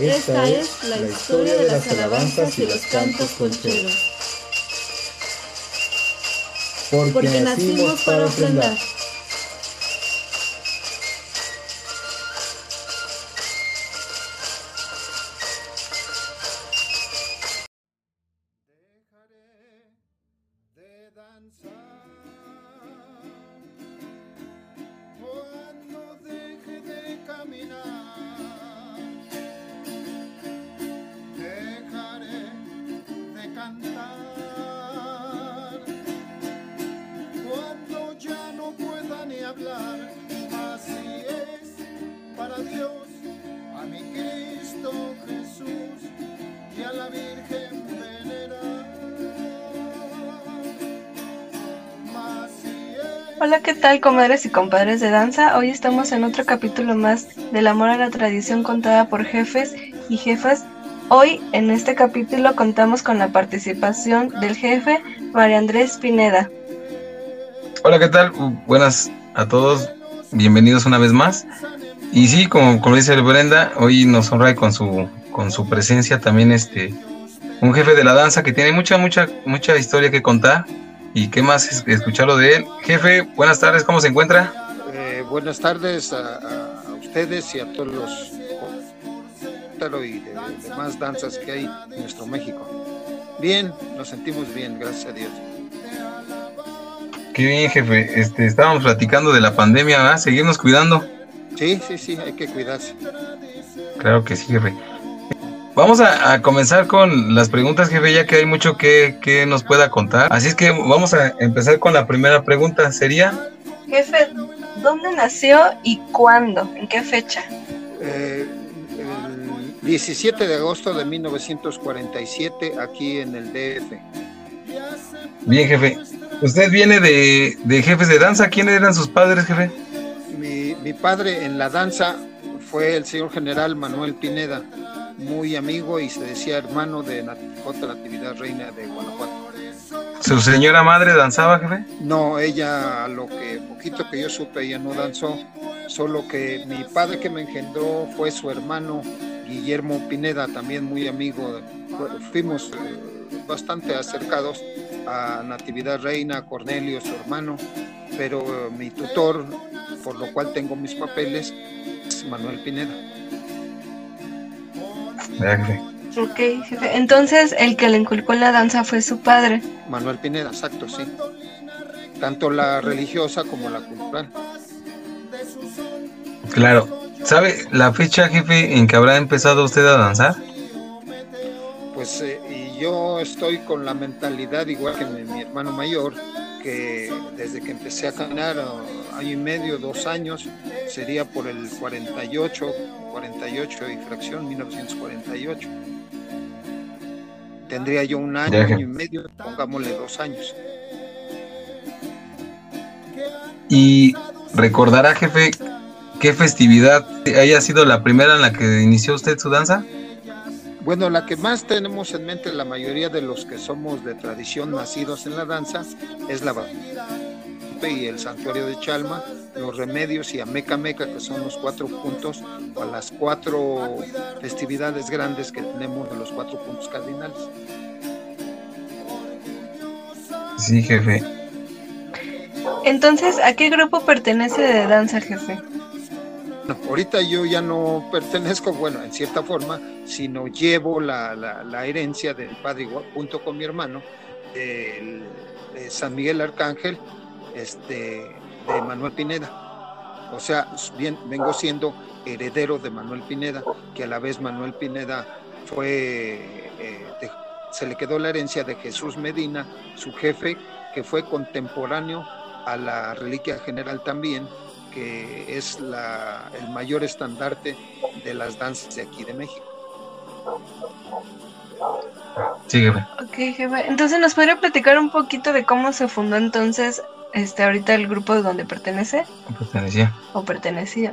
Esta es la historia de las alabanzas y los cantos colcheros. Porque nacimos para ofrendar. Tal, comadres y compadres de danza? Hoy estamos en otro capítulo más del amor a la tradición contada por jefes y jefas. Hoy, en este capítulo, contamos con la participación del jefe María Andrés Pineda. Hola, ¿qué tal? Buenas a todos, bienvenidos una vez más. Y sí, como, como dice Brenda, hoy nos honra con su, con su presencia también este, un jefe de la danza que tiene mucha, mucha, mucha historia que contar y qué más es escucharlo de él. Jefe, buenas tardes, ¿cómo se encuentra? Eh, buenas tardes a, ustedes y a todos los y de, demás danzas que hay en nuestro México. Bien, nos sentimos bien, gracias a Dios. Qué bien, jefe. Este, estábamos platicando de la pandemia, ¿verdad? Seguirnos cuidando. Sí, sí, sí, hay que cuidarse. Claro que sí, jefe. Vamos a, comenzar con las preguntas, jefe, ya que hay mucho que, nos pueda contar. Así es que vamos a empezar con la primera pregunta. ¿Sería? Jefe, ¿dónde nació y cuándo? ¿En qué fecha? Eh, el 17 de agosto de 1947, aquí en el DF. Bien, jefe. Usted viene de, jefes de danza. ¿Quiénes eran sus padres, jefe? Mi, mi padre en la danza fue el señor general Manuel Pineda muy amigo y se decía hermano de J. Natividad Reina de Guanajuato. ¿Su señora madre danzaba, jefe? No, ella, lo que poquito que yo supe, ella no danzó, solo que mi padre que me engendró fue su hermano Guillermo Pineda, también muy amigo, fuimos eh, bastante acercados a Natividad Reina, Cornelio, su hermano, pero eh, mi tutor, por lo cual tengo mis papeles, es Manuel Pineda. Ok, jefe. Entonces, el que le inculcó la danza fue su padre. Manuel Pineda, exacto, sí. Tanto la religiosa como la cultural. Claro. ¿Sabe la fecha, jefe, en que habrá empezado usted a danzar? Pues eh, y yo estoy con la mentalidad, igual que mi, hermano mayor, que desde que empecé a caminar, año y medio, dos años, sería por el 48, 48 y fracción, 1948. Tendría yo un año, año y medio, pongámosle dos años. Y recordará, jefe, qué festividad haya sido la primera en la que inició usted su danza. Bueno, la que más tenemos en mente la mayoría de los que somos de tradición nacidos en la danza es la y el santuario de Chalma, los remedios y Ameca Meca, que son los cuatro puntos o las cuatro festividades grandes que tenemos de los cuatro puntos cardinales. Sí, jefe. Entonces, ¿a qué grupo pertenece de danza, jefe? Ahorita yo ya no pertenezco, bueno, en cierta forma, sino llevo la, la, herencia del padre junto con mi hermano, de San Miguel Arcángel, este, de Manuel Pineda. O sea, bien, vengo siendo heredero de Manuel Pineda, que a la vez Manuel Pineda fue, eh, se le quedó la herencia de Jesús Medina, su jefe, que fue contemporáneo a la reliquia general también, que es la, el mayor estandarte de las danzas de aquí de México. Sí, jefe. Ok, jefe. Entonces, ¿nos podría platicar un poquito de cómo se fundó entonces este, ahorita el grupo de donde pertenece. Pertenecía. O pertenecía.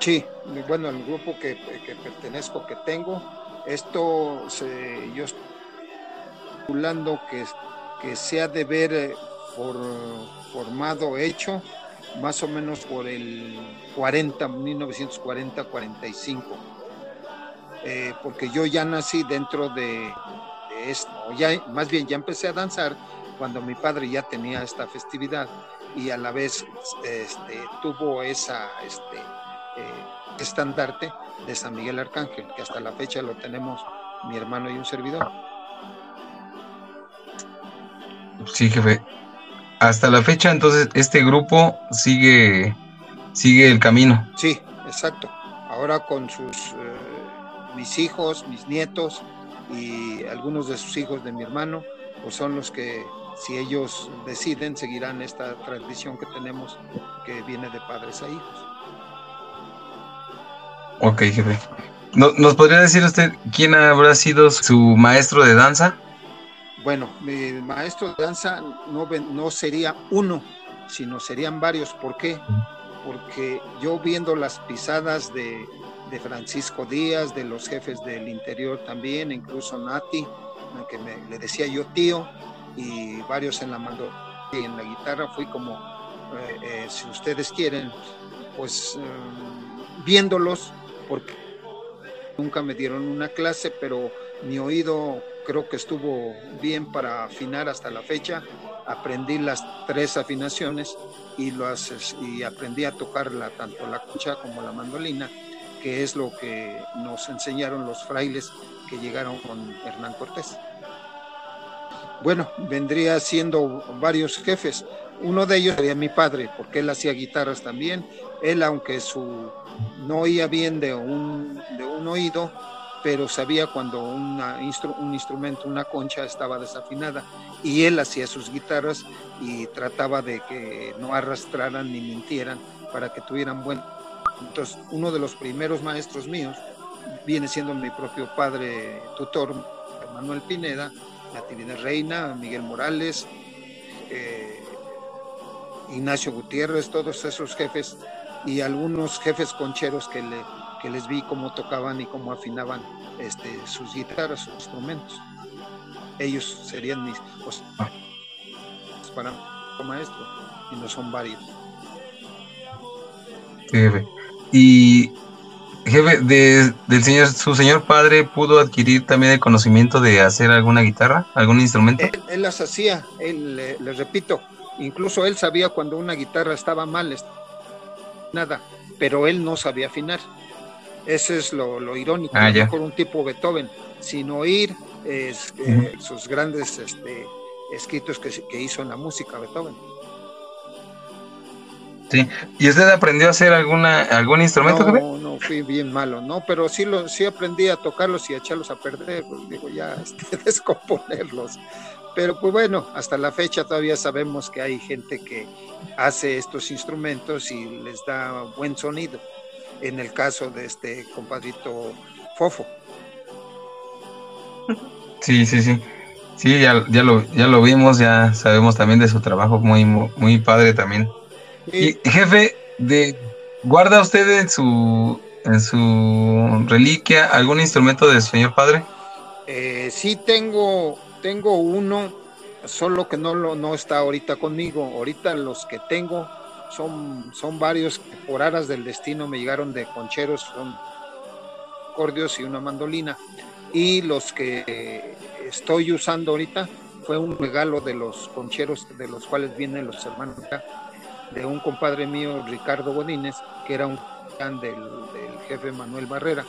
Sí, bueno, el grupo que, pertenezco, que tengo, esto se, yo estoy calculando que, que se ha de ver eh, por formado, hecho, más o menos por el 40, 1940-45. eh, porque yo ya nací dentro de, esto, ya, más bien ya empecé a danzar cuando mi padre ya tenía esta festividad y a la vez este, tuvo esa este, eh, estandarte de San Miguel Arcángel, que hasta la fecha lo tenemos mi hermano y un servidor. Sí, jefe. Hasta la fecha, entonces, este grupo sigue, sigue el camino. Sí, exacto. Ahora con sus eh, mis hijos, mis nietos y algunos de sus hijos de mi hermano, pues son los que, si ellos deciden, seguirán esta tradición que tenemos que viene de padres a hijos. Ok, jefe. ¿Nos podría decir usted quién habrá sido su maestro de danza? Bueno, mi maestro de danza no, no sería uno, sino serían varios. ¿Por qué? Porque yo viendo las pisadas de, de Francisco Díaz, de los jefes del interior también, incluso Nati, que me, le decía yo tío, y varios en la mando y en la guitarra, fui como, eh, eh, si ustedes quieren, pues eh, viéndolos, porque nunca me dieron una clase, pero mi oído creo que estuvo bien para afinar hasta la fecha. Aprendí las tres afinaciones y, las, y aprendí a tocarla tanto la cucha como la mandolina que es lo que nos enseñaron los frailes que llegaron con Hernán Cortés. Bueno, vendría siendo varios jefes. Uno de ellos sería mi padre, porque él hacía guitarras también. Él, aunque su no oía bien de un, de un oído, pero sabía cuando un instrumento, una concha estaba desafinada. Y él hacía sus guitarras y trataba de que no arrastraran ni mintieran para que tuvieran buen entonces, uno de los primeros maestros míos viene siendo mi propio padre tutor, Manuel Pineda, Natividad Reina, Miguel Morales, eh, Ignacio Gutiérrez, todos esos jefes y algunos jefes concheros que, le, que les vi cómo tocaban y cómo afinaban este, sus guitarras, sus instrumentos. Ellos serían mis pues, para maestro y no son varios. Y jefe, de, del señor, su señor padre pudo adquirir también el conocimiento de hacer alguna guitarra, algún instrumento. Él, las hacía, él, le, repito, incluso él sabía cuando una guitarra estaba mal, nada, pero él no sabía afinar. Ese es lo, irónico, ah, por un tipo Beethoven, sin oír eh, sus grandes este, escritos que, que hizo en la música Beethoven. Sí. ¿Y usted aprendió a hacer alguna algún instrumento? No, no, fui bien malo, no, pero sí lo, sí aprendí a tocarlos y a echarlos a perder, pues, digo ya, este, descomponerlos. Pero pues bueno, hasta la fecha todavía sabemos que hay gente que hace estos instrumentos y les da buen sonido. En el caso de este compadrito Fofo. Sí, sí, sí. Sí, ya, ya, lo, ya lo vimos, ya sabemos también de su trabajo muy, muy padre también. Y, jefe, de, ¿guarda usted en su, en su reliquia algún instrumento de su señor padre? Eh, sí tengo, tengo uno, solo que no, lo, no está ahorita conmigo. Ahorita los que tengo son, son varios que por aras del destino me llegaron de concheros, son acordeos y una mandolina. Y los que estoy usando ahorita fue un regalo de los concheros de los cuales vienen los hermanos de un compadre mío, Ricardo Godínez, que era un fan del, jefe Manuel Barrera,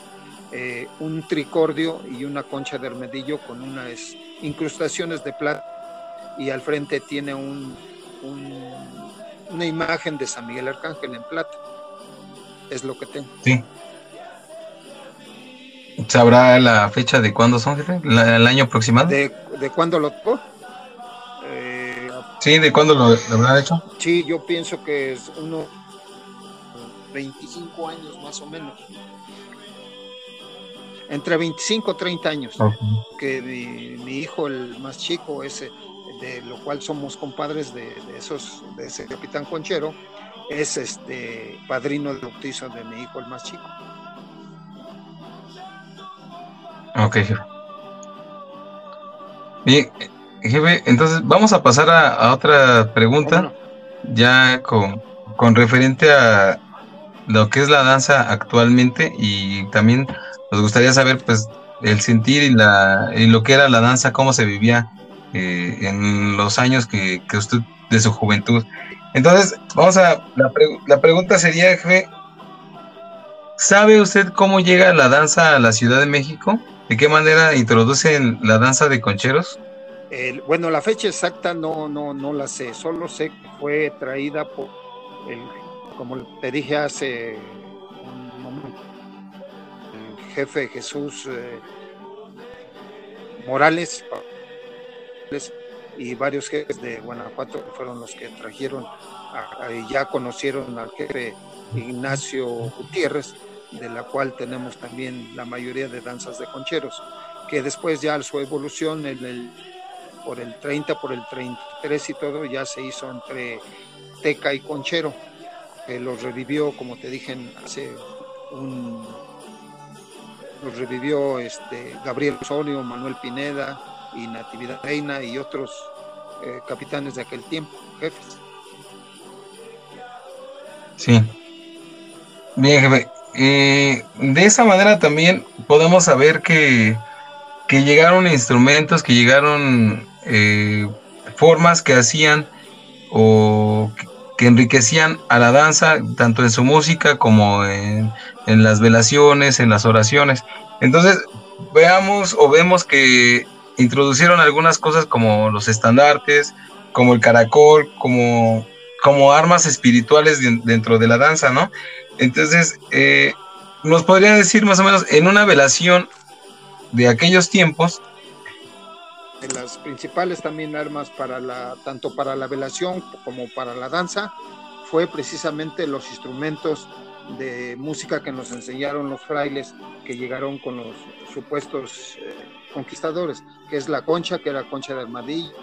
eh, un tricordio y una concha de armadillo con unas incrustaciones de plata y al frente tiene un, una imagen de San Miguel Arcángel en plata. Es lo que tengo. Sí. ¿Sabrá la fecha de cuándo son, jefe? ¿El año aproximado? ¿De, de cuándo lo tocó? Sí, ¿de cuándo lo, habrá hecho? Sí, yo pienso que es unos 25 años más o menos. Entre 25 y 30 años. Que mi, hijo, el más chico, ese, de lo cual somos compadres de, esos, de ese capitán Conchero, es este padrino de bautizo de mi hijo, el más chico. Ok. Bien, Jefe, entonces vamos a pasar a, otra pregunta, ya con, con, referente a lo que es la danza actualmente y también nos gustaría saber pues el sentir y, la, y lo que era la danza, cómo se vivía eh, en los años que, que, usted de su juventud. Entonces, vamos a, la, la pregunta sería, jefe, ¿sabe usted cómo llega la danza a la Ciudad de México? ¿De qué manera introducen la danza de concheros? bueno, la fecha exacta no, no, no la sé, solo sé que fue traída por el, como te dije hace un momento, el jefe Jesús eh, Morales y varios jefes de Guanajuato fueron los que trajeron, ya conocieron al jefe Ignacio Gutiérrez, de la cual tenemos también la mayoría de danzas de concheros, que después ya su evolución en el por el 30, por el 33 y todo, ya se hizo entre Teca y Conchero, que los revivió, como te dije, hace un... Los revivió este, Gabriel Osorio, Manuel Pineda y Natividad Reina y otros eh, capitanes de aquel tiempo, jefes. Sí. Bien, jefe. Eh, de esa manera también podemos saber que, que llegaron instrumentos, que llegaron eh, formas que hacían o que enriquecían a la danza, tanto en su música como en, las velaciones, en las oraciones. Entonces, veamos o vemos que introducieron algunas cosas como los estandartes, como el caracol, como, como armas espirituales dentro de la danza, ¿no? Entonces, eh, nos podría decir más o menos en una velación de aquellos tiempos, las principales también armas para la, tanto para la velación como para la danza, fue precisamente los instrumentos de música que nos enseñaron los frailes que llegaron con los supuestos eh, conquistadores, que es la concha, que era concha de armadillo,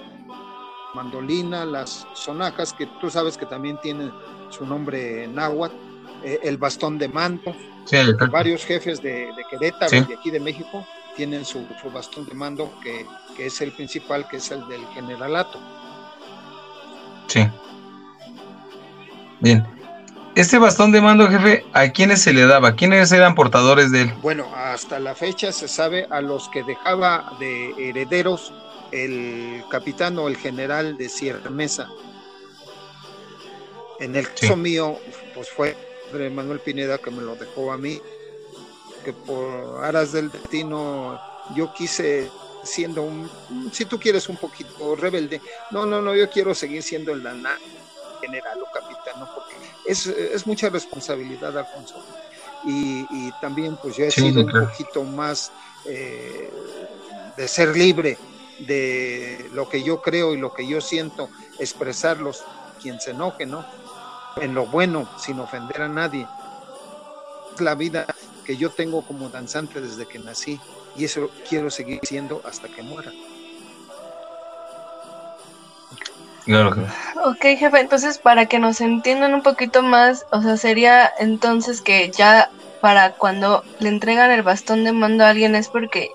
mandolina, las sonajas, que tú sabes que también tienen su nombre náhuatl, eh, el bastón de mando, varios jefes de, Querétaro y de aquí de México tienen su, bastón de mando, que, es el principal, que es el del generalato. Sí. Bien. Este bastón de mando, jefe, ¿a quiénes se le daba? ¿Quiénes eran portadores de él? Bueno, hasta la fecha se sabe a los que dejaba de herederos el capitán o el general de Sierra Mesa. En el caso mío, pues fue Manuel Pineda que me lo dejó a mí que por aras del destino yo quise siendo un, si tú quieres un poquito rebelde, no, no, no, yo quiero seguir siendo el general o capitán, ¿no? Es, es mucha responsabilidad, Alfonso. Y, y, también pues yo he sido un poquito más eh, de ser libre de lo que yo creo y lo que yo siento, expresarlos, quien se enoje, ¿no? En lo bueno, sin ofender a nadie. La vida que yo tengo como danzante desde que nací y eso quiero seguir siendo hasta que muera. Ok, jefe, entonces para que nos entiendan un poquito más, o sea, sería entonces que ya para cuando le entregan el bastón de mando a alguien es porque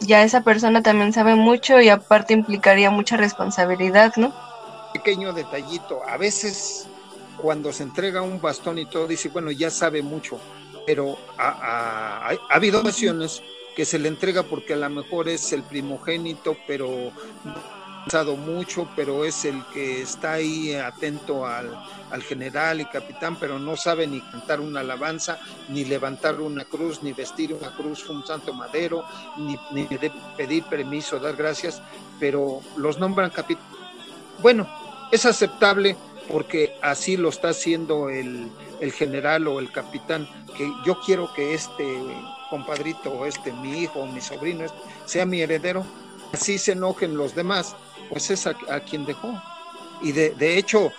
ya esa persona también sabe mucho y aparte implicaría mucha responsabilidad, ¿no? Pequeño detallito, a veces cuando se entrega un bastón y todo dice, bueno, ya sabe mucho, pero ha, habido ocasiones que se le entrega porque a lo mejor es el primogénito, pero ha pasado mucho, pero es el que está ahí atento al, general y capitán, pero no sabe ni cantar una alabanza, ni levantar una cruz, ni vestir una cruz un santo madero, ni, ni pedir permiso, dar gracias, pero los nombran capitán. Bueno, es aceptable porque así lo está haciendo el, el general o el capitán, que yo quiero que este compadrito este mi hijo o mi sobrino sea mi heredero, así se enojen los demás, pues es a, quien dejó. Y de, de hecho,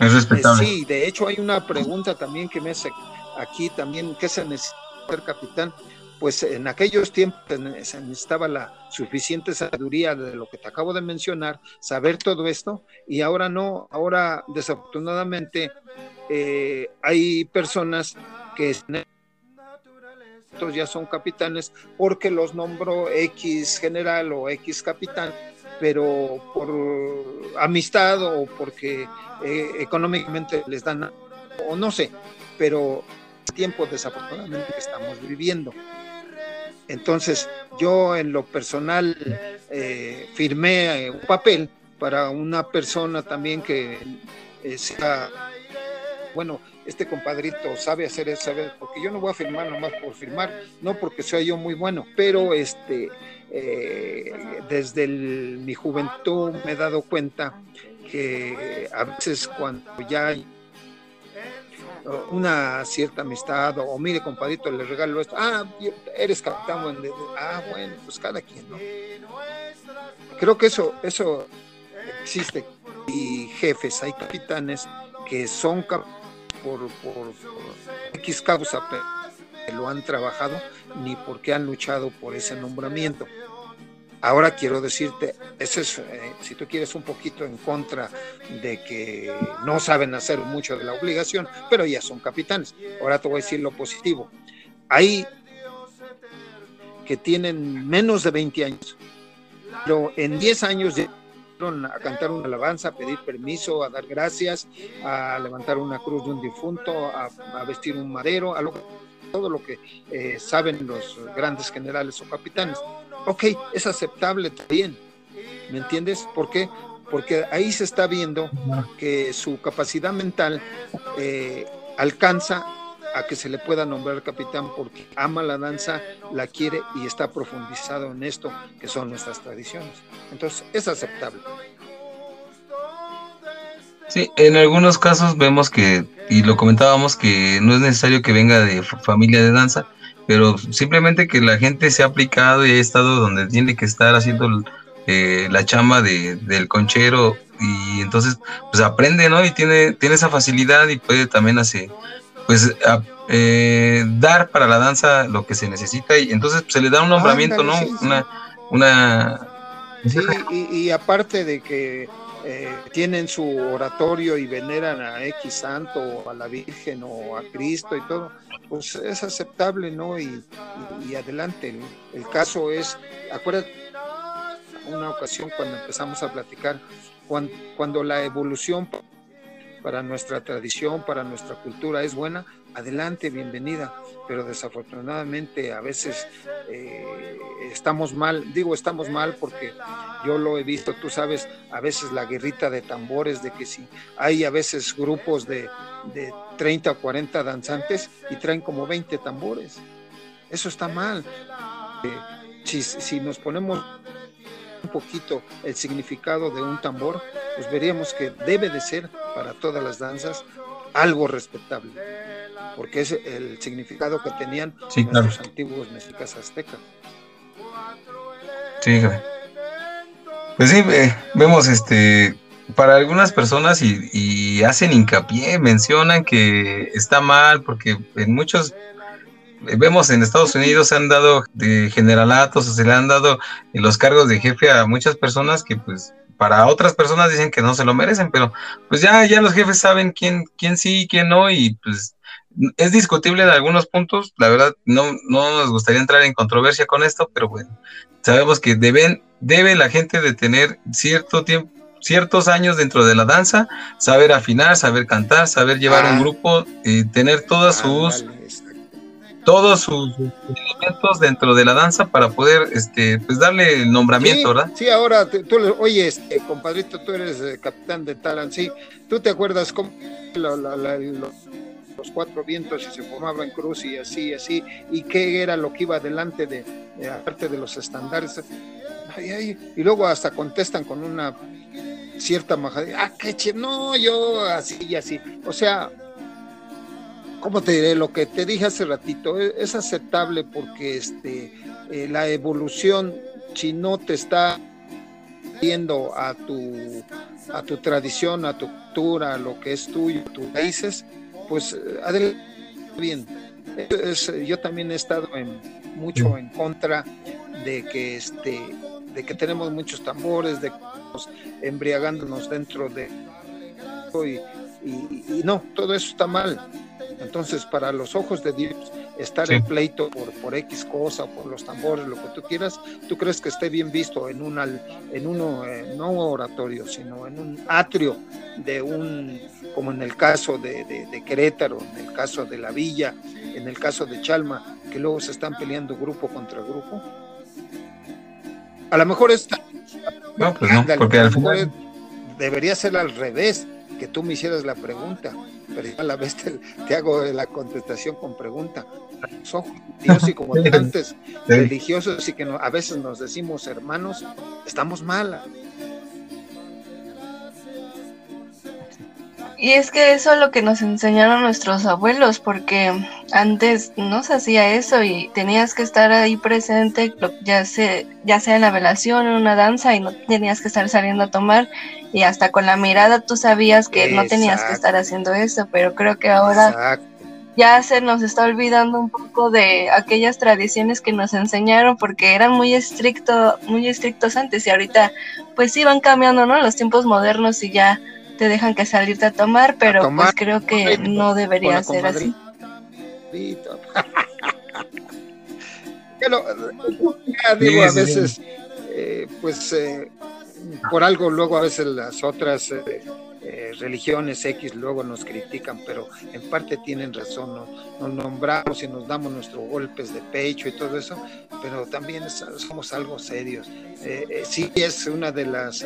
es eh, sí, de hecho hay una pregunta también que me hace aquí también, ¿qué se necesita ser capitán? pues en aquellos tiempos se necesitaba la suficiente sabiduría de lo que te acabo de mencionar, saber todo esto, y ahora no, ahora desafortunadamente eh, hay personas que ya son capitanes porque los nombró X general o X capitán, pero por amistad o porque eh, económicamente les dan, o no sé, pero tiempo desafortunadamente que estamos viviendo. Entonces, yo en lo personal eh, firmé un papel para una persona también que sea, bueno, este compadrito sabe hacer eso, sabe, porque yo no voy a firmar nomás por firmar, no porque sea yo muy bueno, pero este, eh, desde mi juventud me he dado cuenta que a veces cuando ya hay una cierta amistad o, mire compadrito le regalo esto ah eres capitán ah bueno pues cada quien no creo que eso eso existe y jefes hay capitanes que son capitanes por, por, X causa que lo han trabajado ni porque han luchado por ese nombramiento. Ahora quiero decirte, ese es, eh, si tú quieres, un poquito en contra de que no saben hacer mucho de la obligación, pero ya son capitanes. Ahora te voy a decir lo positivo. Hay que tienen menos de 20 años, pero en 10 años a cantar una alabanza, a pedir permiso, a dar gracias, a levantar una cruz de un difunto, a, vestir un madero, a todo lo que eh, saben los grandes generales o capitanes. Ok, es aceptable también, ¿me entiendes? ¿Por qué? Porque ahí se está viendo que su capacidad mental eh, alcanza a que se le pueda nombrar capitán porque ama la danza, la quiere y está profundizado en esto que son nuestras tradiciones. Entonces es aceptable. Sí, en algunos casos vemos que, y lo comentábamos, que no es necesario que venga de familia de danza, pero simplemente que la gente se ha aplicado y ha estado donde tiene que estar haciendo eh, la chamba de, del conchero y entonces pues aprende, ¿no? Y tiene, tiene esa facilidad y puede también hacer, pues eh, dar para la danza lo que se necesita y entonces pues, se le da un nombramiento, ¿no? Una, una... Sí, y, aparte de que eh, tienen su oratorio y veneran a X santo o a la Virgen o a Cristo y todo, pues es aceptable, ¿no? Y, adelante. El, caso es, acuérdate, una ocasión cuando empezamos a platicar, cuando, cuando la evolución para nuestra tradición, para nuestra cultura es buena, adelante, bienvenida. Pero desafortunadamente a veces eh, estamos mal, digo estamos mal porque yo lo he visto, tú sabes, a veces la guerrita de tambores, de que si hay a veces grupos de, de 30 o 40 danzantes y traen como 20 tambores. Eso está mal. Si, si nos ponemos un poquito el significado de un tambor, pues veríamos que debe de ser para todas las danzas algo respetable, porque es el significado que tenían los antiguos mexicas aztecas. Sí, pues sí, vemos este para algunas personas y, y, hacen hincapié, mencionan que está mal porque en muchos vemos en Estados Unidos se han dado de generalatos o se le han dado los cargos de jefe a muchas personas que pues para otras personas dicen que no se lo merecen, pero pues ya, ya los jefes saben quién, quién sí y quién no y pues es discutible en algunos puntos, la verdad no, no nos gustaría entrar en controversia con esto, pero bueno, sabemos que deben, debe la gente de tener cierto tiempo, ciertos años dentro de la danza, saber afinar, saber cantar, saber llevar un ah. grupo, y tener todas sus todos sus elementos dentro de la danza para poder este pues darle el nombramiento, ¿verdad? Sí, ahora tú, oye, este, compadrito, tú eres eh, capitán de Talan, sí, ¿tú te acuerdas cómo los cuatro vientos y se formaban cruz y así, así, y qué era lo que iba delante de, aparte de los estándares? y luego hasta contestan con una cierta majadera, ah, qué chido, no, yo así y así, o sea, ¿cómo te diré? Lo que te dije hace ratito e, es, aceptable porque este, eh, la evolución, si no te está viendo a tu, a tu tradición, a tu cultura, a lo que es tuyo, tus raíces, pues eh, adelante bien. yo también he estado en, mucho en contra de que este de que tenemos muchos tambores, de que estamos embriagándonos dentro de y, y, no, todo eso está mal. Entonces, para los ojos de Dios estar en pleito por, por X cosa, por los tambores, lo que tú quieras, ¿tú crees que esté bien visto en, un, en uno, eh, no oratorio, sino en un atrio de un, como en el caso de, de, Querétaro, en el caso de La Villa, en el caso de Chalma, que luego se están peleando grupo contra grupo? A lo mejor está... No, pues no, porque al final... Debería ser al revés, que tú me hicieras la pregunta, pero a la vez te, hago la contestación con pregunta. Son Dios y como antes religiosos y que a veces nos decimos hermanos, estamos mal. Y es que eso es lo que nos enseñaron nuestros abuelos, porque antes no se hacía eso y tenías que estar ahí presente, ya sea, ya sea en la velación, en una danza, y no tenías que estar saliendo a tomar, y hasta con la mirada tú sabías que no tenías que estar haciendo eso, pero creo que ahora ya se nos está olvidando un poco de aquellas tradiciones que nos enseñaron, porque eran muy estricto, muy estrictos antes, y ahorita pues sí van cambiando, ¿no? Los tiempos modernos y ya te dejan que salirte a tomar, pero pues creo que no debería ser así. digo, a veces, eh, pues eh, por algo luego a veces las otras eh, religiones X luego nos critican, pero en parte tienen razón, nos, nombramos y nos damos nuestros golpes de pecho y todo eso, pero también somos algo serios. sí es una de las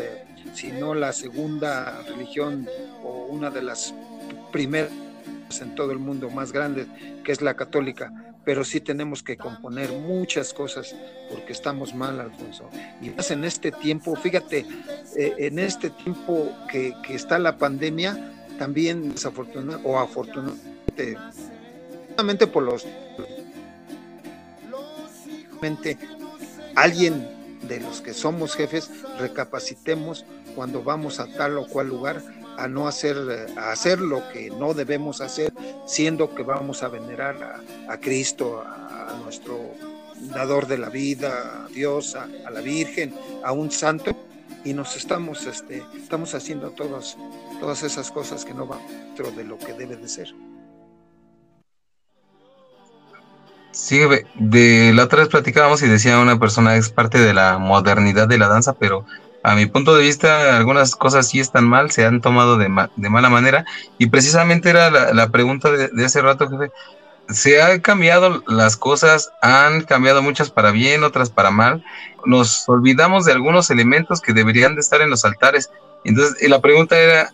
sino la segunda religión o una de las primeras en todo el mundo más grandes, que es la católica, pero sí tenemos que componer muchas cosas porque estamos mal, Alfonso. Y más en este tiempo, fíjate, eh, en este tiempo que, está la pandemia, también desafortunadamente o afortunadamente, por los alguien de los que somos jefes recapacitemos cuando vamos a tal o cual lugar a no hacer, a hacer lo que no debemos hacer, siendo que vamos a venerar a, Cristo, a, nuestro dador de la vida, a Dios, a, la Virgen, a un santo, y nos estamos, este, estamos haciendo todas, todas esas cosas que no van dentro de lo que debe de ser. Sí, de la otra vez platicábamos y decía una persona es parte de la modernidad de la danza, pero a mi punto de vista algunas cosas sí están mal, se han tomado de, de mala manera y precisamente era la, pregunta de, de, ese rato, jefe. Se han cambiado las cosas, han cambiado muchas para bien, otras para mal. Nos olvidamos de algunos elementos que deberían de estar en los altares. Entonces, la pregunta era,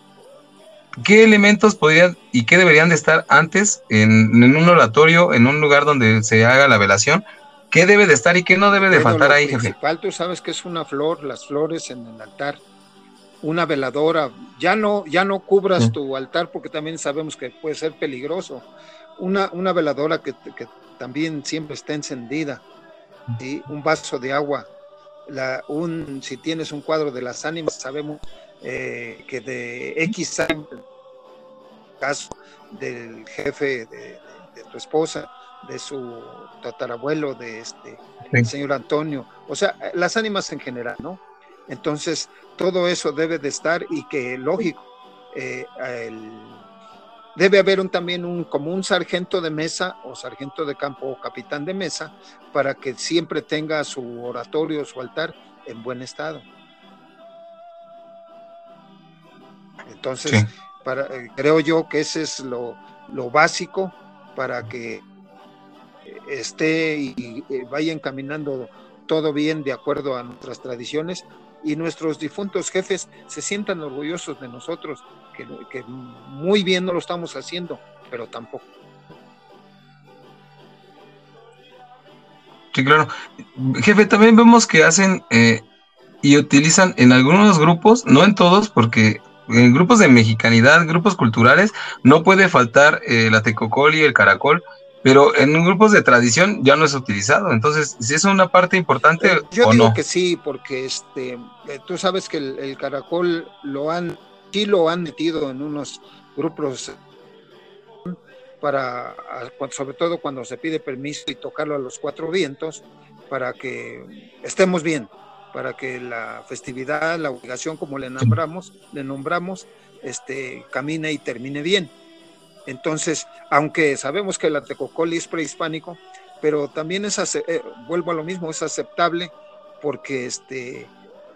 ¿qué elementos podrían y qué deberían de estar antes en, un oratorio, en un lugar donde se haga la velación? ¿Qué debe de estar y qué no debe de faltar ahí, jefe? Tú sabes que es una flor, las flores en el altar, una veladora. Ya no, ya no cubras tu altar porque también sabemos que puede ser peligroso. Una, una veladora que, también siempre está encendida, un vaso de agua. La, un, si tienes un cuadro de las ánimas, sabemos eh, que de X caso del jefe de, tu esposa, de su tatarabuelo, de este, señor Antonio, o sea, las ánimas en general, ¿no? Entonces, todo eso debe de estar y que, lógico, eh, debe haber un, también un, como un sargento de mesa o sargento de campo o capitán de mesa para que siempre tenga su oratorio, su altar en buen estado. Entonces, para, eh, creo yo que ese es lo, básico para que esté y, vaya encaminando todo bien de acuerdo a nuestras tradiciones y nuestros difuntos jefes se sientan orgullosos de nosotros, que, muy bien no lo estamos haciendo, pero tampoco. Sí, claro. Jefe, también vemos que hacen eh, y utilizan en algunos grupos, no en todos, porque en grupos de mexicanidad, grupos culturales, no puede faltar eh, la y el caracol, pero en grupos de tradición ya no es utilizado. Entonces, si es una parte importante Yo o digo no? que sí, porque este, eh, tú sabes que el, caracol lo han, sí lo han metido en unos grupos para, sobre todo cuando se pide permiso y tocarlo a los cuatro vientos, para que estemos bien para que la festividad, la obligación, como le nombramos, le nombramos, este, camine y termine bien. Entonces, aunque sabemos que el Atecocoli es prehispánico, pero también es, eh, vuelvo a lo mismo, es aceptable porque este,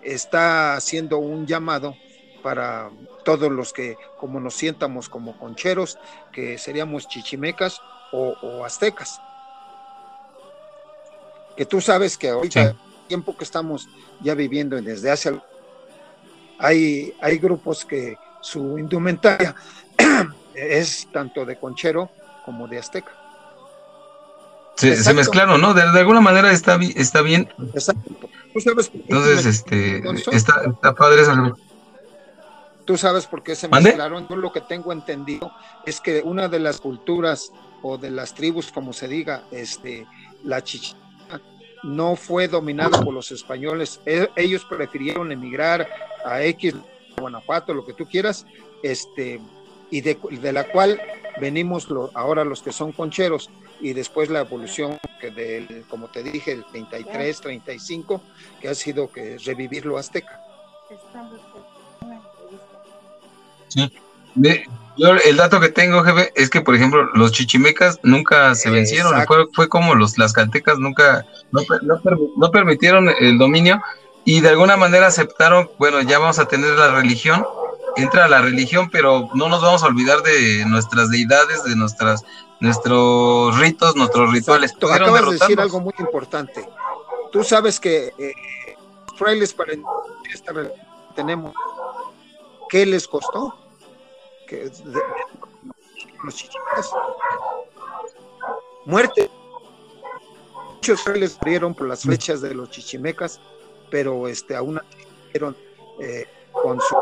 está haciendo un llamado para todos los que, como nos sientamos como concheros, que seríamos chichimecas o, aztecas. Que tú sabes que ahorita, el tiempo que estamos ya viviendo desde hace hay, hay grupos que su indumentaria es tanto de conchero como de azteca. Se, mezclaron, ¿no? De, alguna manera está, está bien. Exacto. Entonces, este, está, está padre. Tú sabes por qué se mezclaron. Yo lo que tengo entendido es que una de las culturas o de las tribus, como se diga, este, la chicha no fue dominada por los españoles. E, ellos prefirieron emigrar a X, Guanajuato, lo que tú quieras, este, y de, la cual venimos ahora los que son concheros y después la evolución que del, como te dije, el 33, 35, que ha sido que revivir lo azteca. Sí. yo el dato que tengo, jefe, es que, por ejemplo, los chichimecas nunca se vencieron. Fue, fue, como los las caltecas nunca, no, no, no, permitieron el dominio y de alguna manera aceptaron, bueno, ya vamos a tener la religión, entra la religión, pero no nos vamos a olvidar de nuestras deidades, de nuestras nuestros ritos, nuestros rituales. Acabas de decir algo muy importante. Tú sabes que eh, frailes para esta tenemos, ¿qué les costó? Que los chichitas. Muerte. Muchos frailes murieron por las flechas de los chichimecas, pero este, aún así eh, con su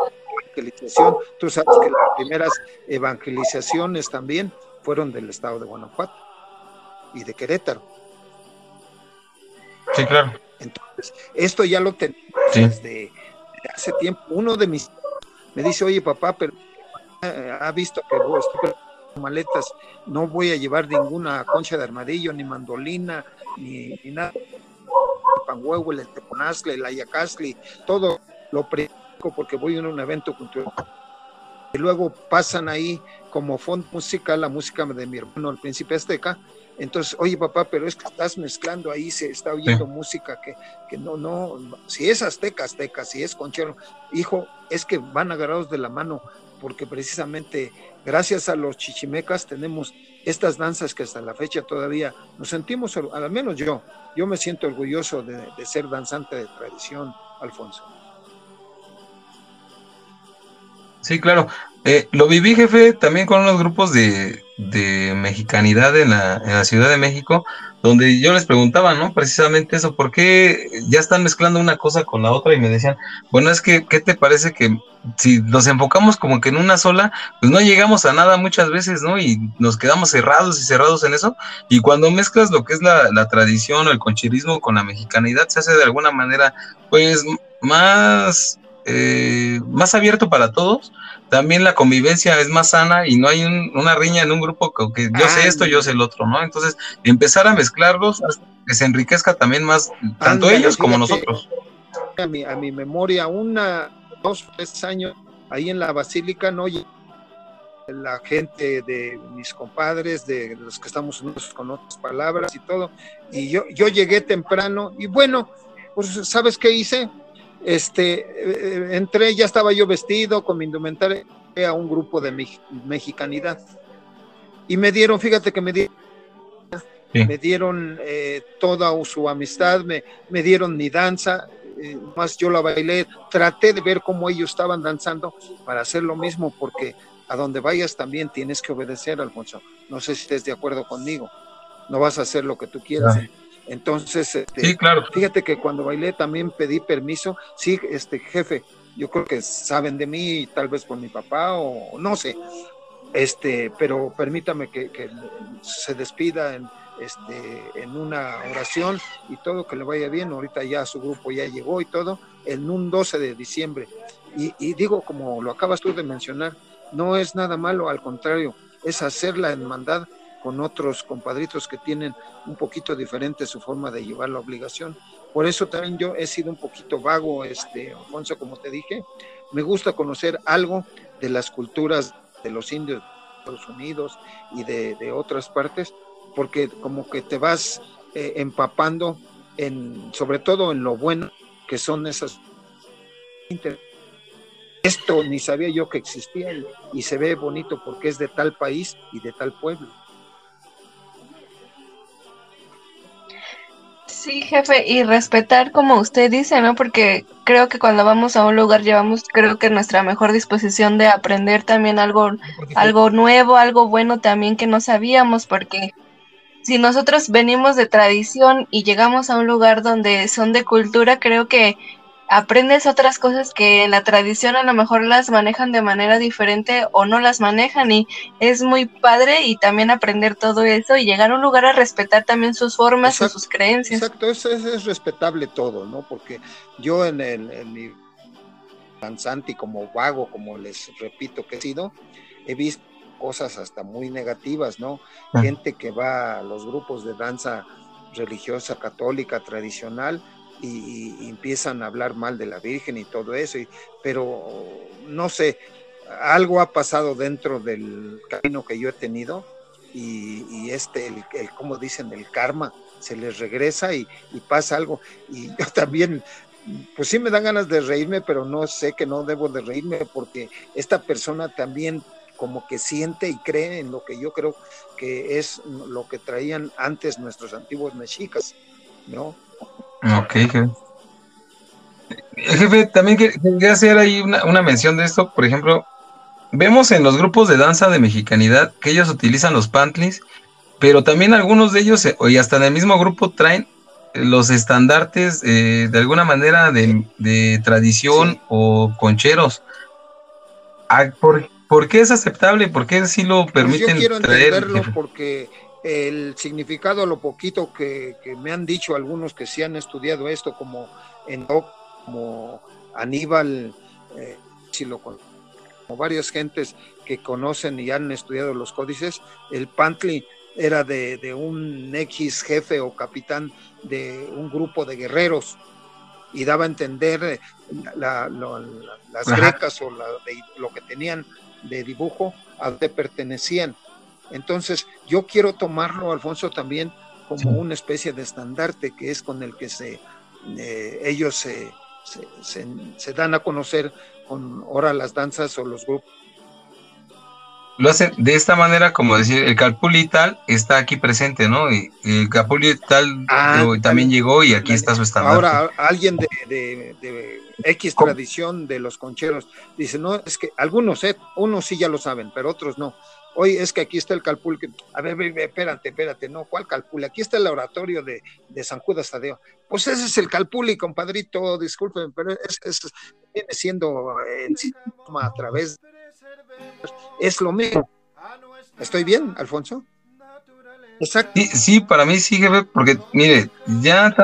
evangelización. Tú sabes que las primeras evangelizaciones también fueron del estado de Guanajuato y de Querétaro. Sí, claro. Entonces, esto ya lo tenemos desde hace tiempo. Uno de mis me dice, oye papá, pero eh, ha visto que vos estoy maletas, no voy a llevar ninguna concha de armadillo, ni mandolina, ni, nada. El panhuevo, el teponazcle, el ayacasli, todo lo predico porque voy a un evento cultural y luego pasan ahí como fondo musical la música de mi hermano, el príncipe azteca. Entonces, oye papá, pero es que estás mezclando ahí, se está oyendo música que, que, no, no, si es azteca, azteca, si es conchero, hijo, es que van agarrados de la mano, porque precisamente gracias a los chichimecas tenemos estas danzas que hasta la fecha todavía nos sentimos, al menos yo, yo me siento orgulloso de ser danzante de tradición, Alfonso. Sí, claro. Eh, lo viví, jefe, también con unos grupos de, de mexicanidad en la, en la, Ciudad de México, donde yo les preguntaba, ¿no? Precisamente eso, ¿por qué ya están mezclando una cosa con la otra? Y me decían, bueno, es que, ¿qué te parece que si nos enfocamos como que en una sola, pues no llegamos a nada muchas veces, ¿no? Y nos quedamos cerrados y cerrados en eso. Y cuando mezclas lo que es la, la tradición o el concherismo con la mexicanidad, se hace de alguna manera, pues, más eh, más abierto para todos, también la convivencia es más sana y no hay una riña en un grupo que, yo sé esto, yo sé el otro, ¿no? Entonces, empezar a mezclarlos que se enriquezca también más, tanto ellos como nosotros. A mi, a mi memoria, una, dos, tres años, ahí en la basílica, no la gente de mis compadres, de los que estamos unidos con otras palabras y todo, y yo, yo llegué temprano, y bueno, pues, ¿sabes qué hice? Este, eh, entré, ya estaba yo vestido con mi indumentaria a un grupo de mexicanidad. Y me dieron, fíjate que me dieron, me dieron eh, toda su amistad, me, me dieron mi danza, eh, más yo la bailé, traté de ver cómo ellos estaban danzando para hacer lo mismo, porque a donde vayas también tienes que obedecer, Alfonso. No sé si estés de acuerdo conmigo. No vas a hacer lo que tú quieras. Entonces, este, claro. fíjate que cuando bailé también pedí permiso. Sí, este jefe, yo creo que saben de mí, tal vez por mi papá o no sé. Este, pero permítame que, se despida en, este, en una oración y todo, que le vaya bien. Ahorita ya su grupo ya llegó y todo, en un 12 de diciembre. Y, y digo, como lo acabas tú de mencionar, no es nada malo, al contrario, es hacer la hermandad con otros compadritos que tienen un poquito diferente su forma de llevar la obligación. Por eso también yo he sido un poquito vago, este, Alfonso, como te dije. Me gusta conocer algo de las culturas de los indios Estados Unidos y de, otras partes, porque como que te vas eh, empapando en, sobre todo en lo bueno que son esas esto ni sabía yo que existía y, se ve bonito porque es de tal país y de tal pueblo. Sí, jefe, y respetar como usted dice, ¿no? Porque creo que cuando vamos a un lugar llevamos, creo que nuestra mejor disposición de aprender también algo, algo nuevo, algo bueno también que no sabíamos, porque si nosotros venimos de tradición y llegamos a un lugar donde son de cultura, creo que aprendes otras cosas que en la tradición a lo mejor las manejan de manera diferente o no las manejan y es muy padre y también aprender todo eso y llegar a un lugar a respetar también sus formas y sus creencias. Exacto, es, es, respetable todo, ¿no? Porque yo en, el, en mi danzante y como vago, como les repito que he sido, he visto cosas hasta muy negativas, ¿no? Ah. Gente que va a los grupos de danza religiosa, católica, tradicional, y, empiezan a hablar mal de la Virgen y todo eso, pero no sé, algo ha pasado dentro del camino que yo he tenido y, este, el, como dicen, el karma, se les regresa y, pasa algo. Y yo también, pues sí me dan ganas de reírme, pero no sé que no debo de reírme porque esta persona también como que siente y cree en lo que yo creo que es lo que traían antes nuestros antiguos mexicas, ¿no? Ok, jefe. Jefe, también quería hacer ahí una, mención de esto. Por ejemplo, vemos en los grupos de danza de mexicanidad que ellos utilizan los pantlis, pero también algunos de ellos, eh, y hasta en el mismo grupo, traen los estandartes eh, de alguna manera de, tradición o concheros. Ah, ¿Por, qué es aceptable? ¿Por qué sí lo permiten pues yo quiero entenderlo porque el significado, lo poquito que, me han dicho algunos que sí han estudiado esto, como en como Aníbal, eh, si lo como varias gentes que conocen y han estudiado los códices, el Pantli era de, un X jefe o capitán de un grupo de guerreros y daba a entender eh, las grecas o lo que tenían de dibujo a donde pertenecían entonces, yo quiero tomarlo, Alfonso, también como una especie de estandarte que es con el que se, eh, ellos se, se, dan a conocer con ahora las danzas o los grupos. Lo hacen de esta manera, como decir, el Calpulital está aquí presente, ¿no? Y el Calpulital ah, también llegó y aquí está su estandarte. Ahora, alguien de, de, X tradición de los concheros dice, no, es que algunos, eh, unos sí ya lo saben, pero otros no Oye, es que aquí está el calpul. a ver, espérate, espérate, no, ¿cuál calpul? Aquí está el oratorio de, San Judas Tadeo. Pues ese es el calpuli, compadrito, disculpen, pero es, viene siendo en a través. Es lo mismo. ¿Estoy bien, Alfonso? Exacto. Sí, para mí sí, porque mire, ya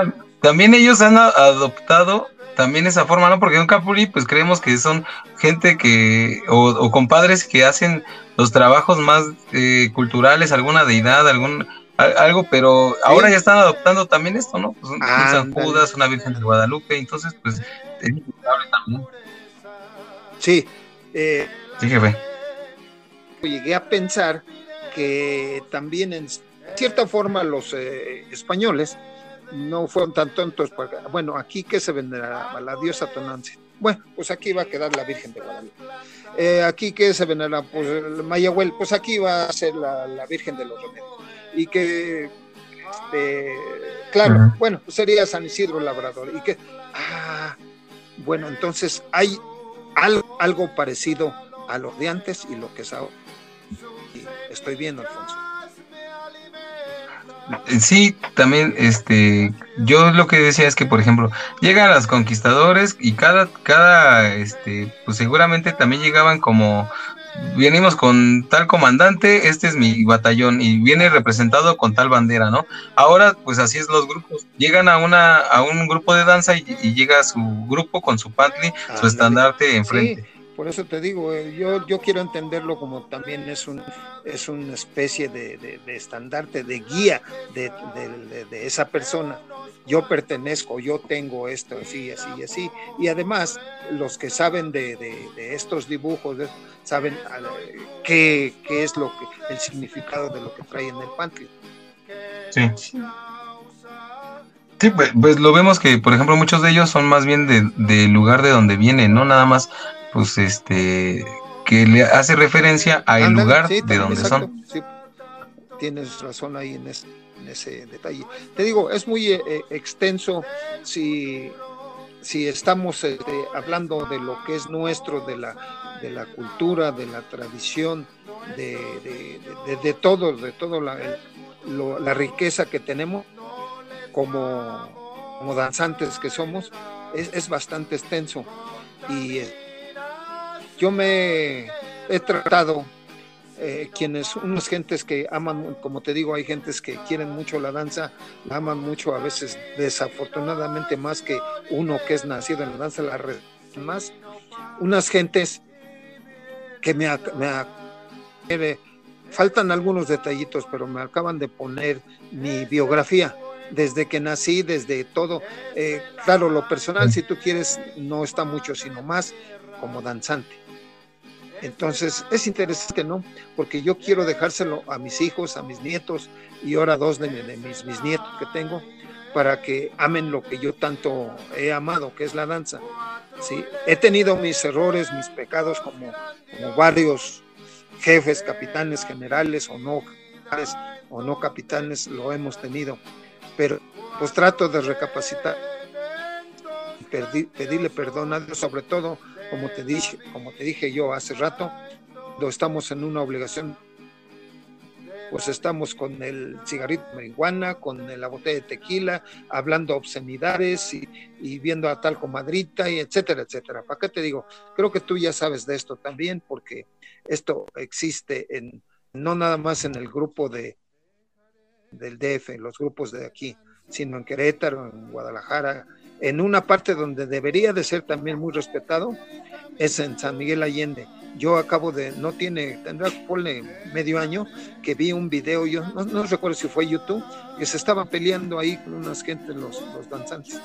también ellos han adoptado también esa forma, ¿no? Porque un capuli, pues creemos que son gente que, o compadres que hacen los trabajos más eh, culturales, alguna deidad, algún algo, pero ahora ya están adoptando también esto, ¿no? Pues un, San Judas, una Virgen de Guadalupe, entonces, pues, es también. Sí. Eh, sí, jefe. Llegué a pensar que también en cierta forma los eh, españoles no fueron tan tontos. Para, bueno, aquí que se venderá la diosa Tonantzin. Bueno, pues aquí va a quedar la Virgen de Guadalupe. Eh, aquí que se venera, pues Mayahuel, pues aquí va a ser la, Virgen de los Remedios. Y que, este, claro, bueno, pues sería San Isidro Labrador. Y que, ah, bueno, entonces hay algo, algo parecido a los de antes y lo que es ahora. estoy viendo, Alfonso. Sí, también, este, yo lo que decía es que, por ejemplo, llegan los conquistadores y cada, cada, este, pues seguramente también llegaban como, venimos con tal comandante, este es mi batallón y viene representado con tal bandera, ¿no? Ahora, pues así es los grupos, llegan a una, a un grupo de danza y, llega su grupo con su pantli, su estandarte enfrente. Por eso te digo, eh, yo, yo quiero entenderlo como también es, un, es una especie de, de, estandarte, de guía de, de, esa persona. Yo pertenezco, yo tengo esto, así, así, así. Y además, los que saben de, estos dibujos saben qué, qué, es lo que, el significado de lo que trae en el pantry. Sí. Sí, pues, pues, lo vemos que, por ejemplo, muchos de ellos son más bien del lugar de donde vienen, no nada más pues este que le hace referencia al lugar de donde son. Sí, tienes razón ahí en ese, detalle. Te digo, es muy eh, eh, extenso si, si estamos este, hablando de lo que es nuestro, de la, de la cultura, de la tradición, de, de, de, todo, de todo la, la riqueza que tenemos como, como danzantes que somos, es, es bastante extenso. Y yo me he tratado, eh, quienes, unas gentes que aman, como te digo, hay gentes que quieren mucho la danza, la aman mucho, a veces desafortunadamente más que uno que es nacido en la danza, la más. Unas gentes que me, me faltan algunos detallitos, pero me acaban de poner mi biografía desde que nací, desde todo. Eh, claro, lo personal, si tú quieres, no está mucho, sino más como danzante. Entonces, es interesante, ¿no? Porque yo quiero dejárselo a mis hijos, a mis nietos y ahora dos de, mis, nietos que tengo, para que amen lo que yo tanto he amado, que es la danza. ¿sí? He tenido mis errores, mis pecados, como, varios jefes, capitanes, generales o no, o no capitanes, lo hemos tenido. Pero pues trato de recapacitar, pedirle perdón a Dios, sobre todo como te dije, como te dije yo hace rato, cuando estamos en una obligación, pues estamos con el cigarrito de marihuana, con la botella de tequila, hablando obscenidades y, viendo a tal comadrita y etcétera, etcétera. ¿Para qué te digo? Creo que tú ya sabes de esto también, porque esto existe en no nada más en el grupo de del DF, los grupos de aquí, sino en Querétaro, en Guadalajara, en una parte donde debería de ser también muy respetado, es en San Miguel Allende. Yo acabo de, no tiene, tendrá ponle medio año, que vi un video, yo no, recuerdo si fue YouTube, que se estaban peleando ahí con unas gentes los, los danzantes.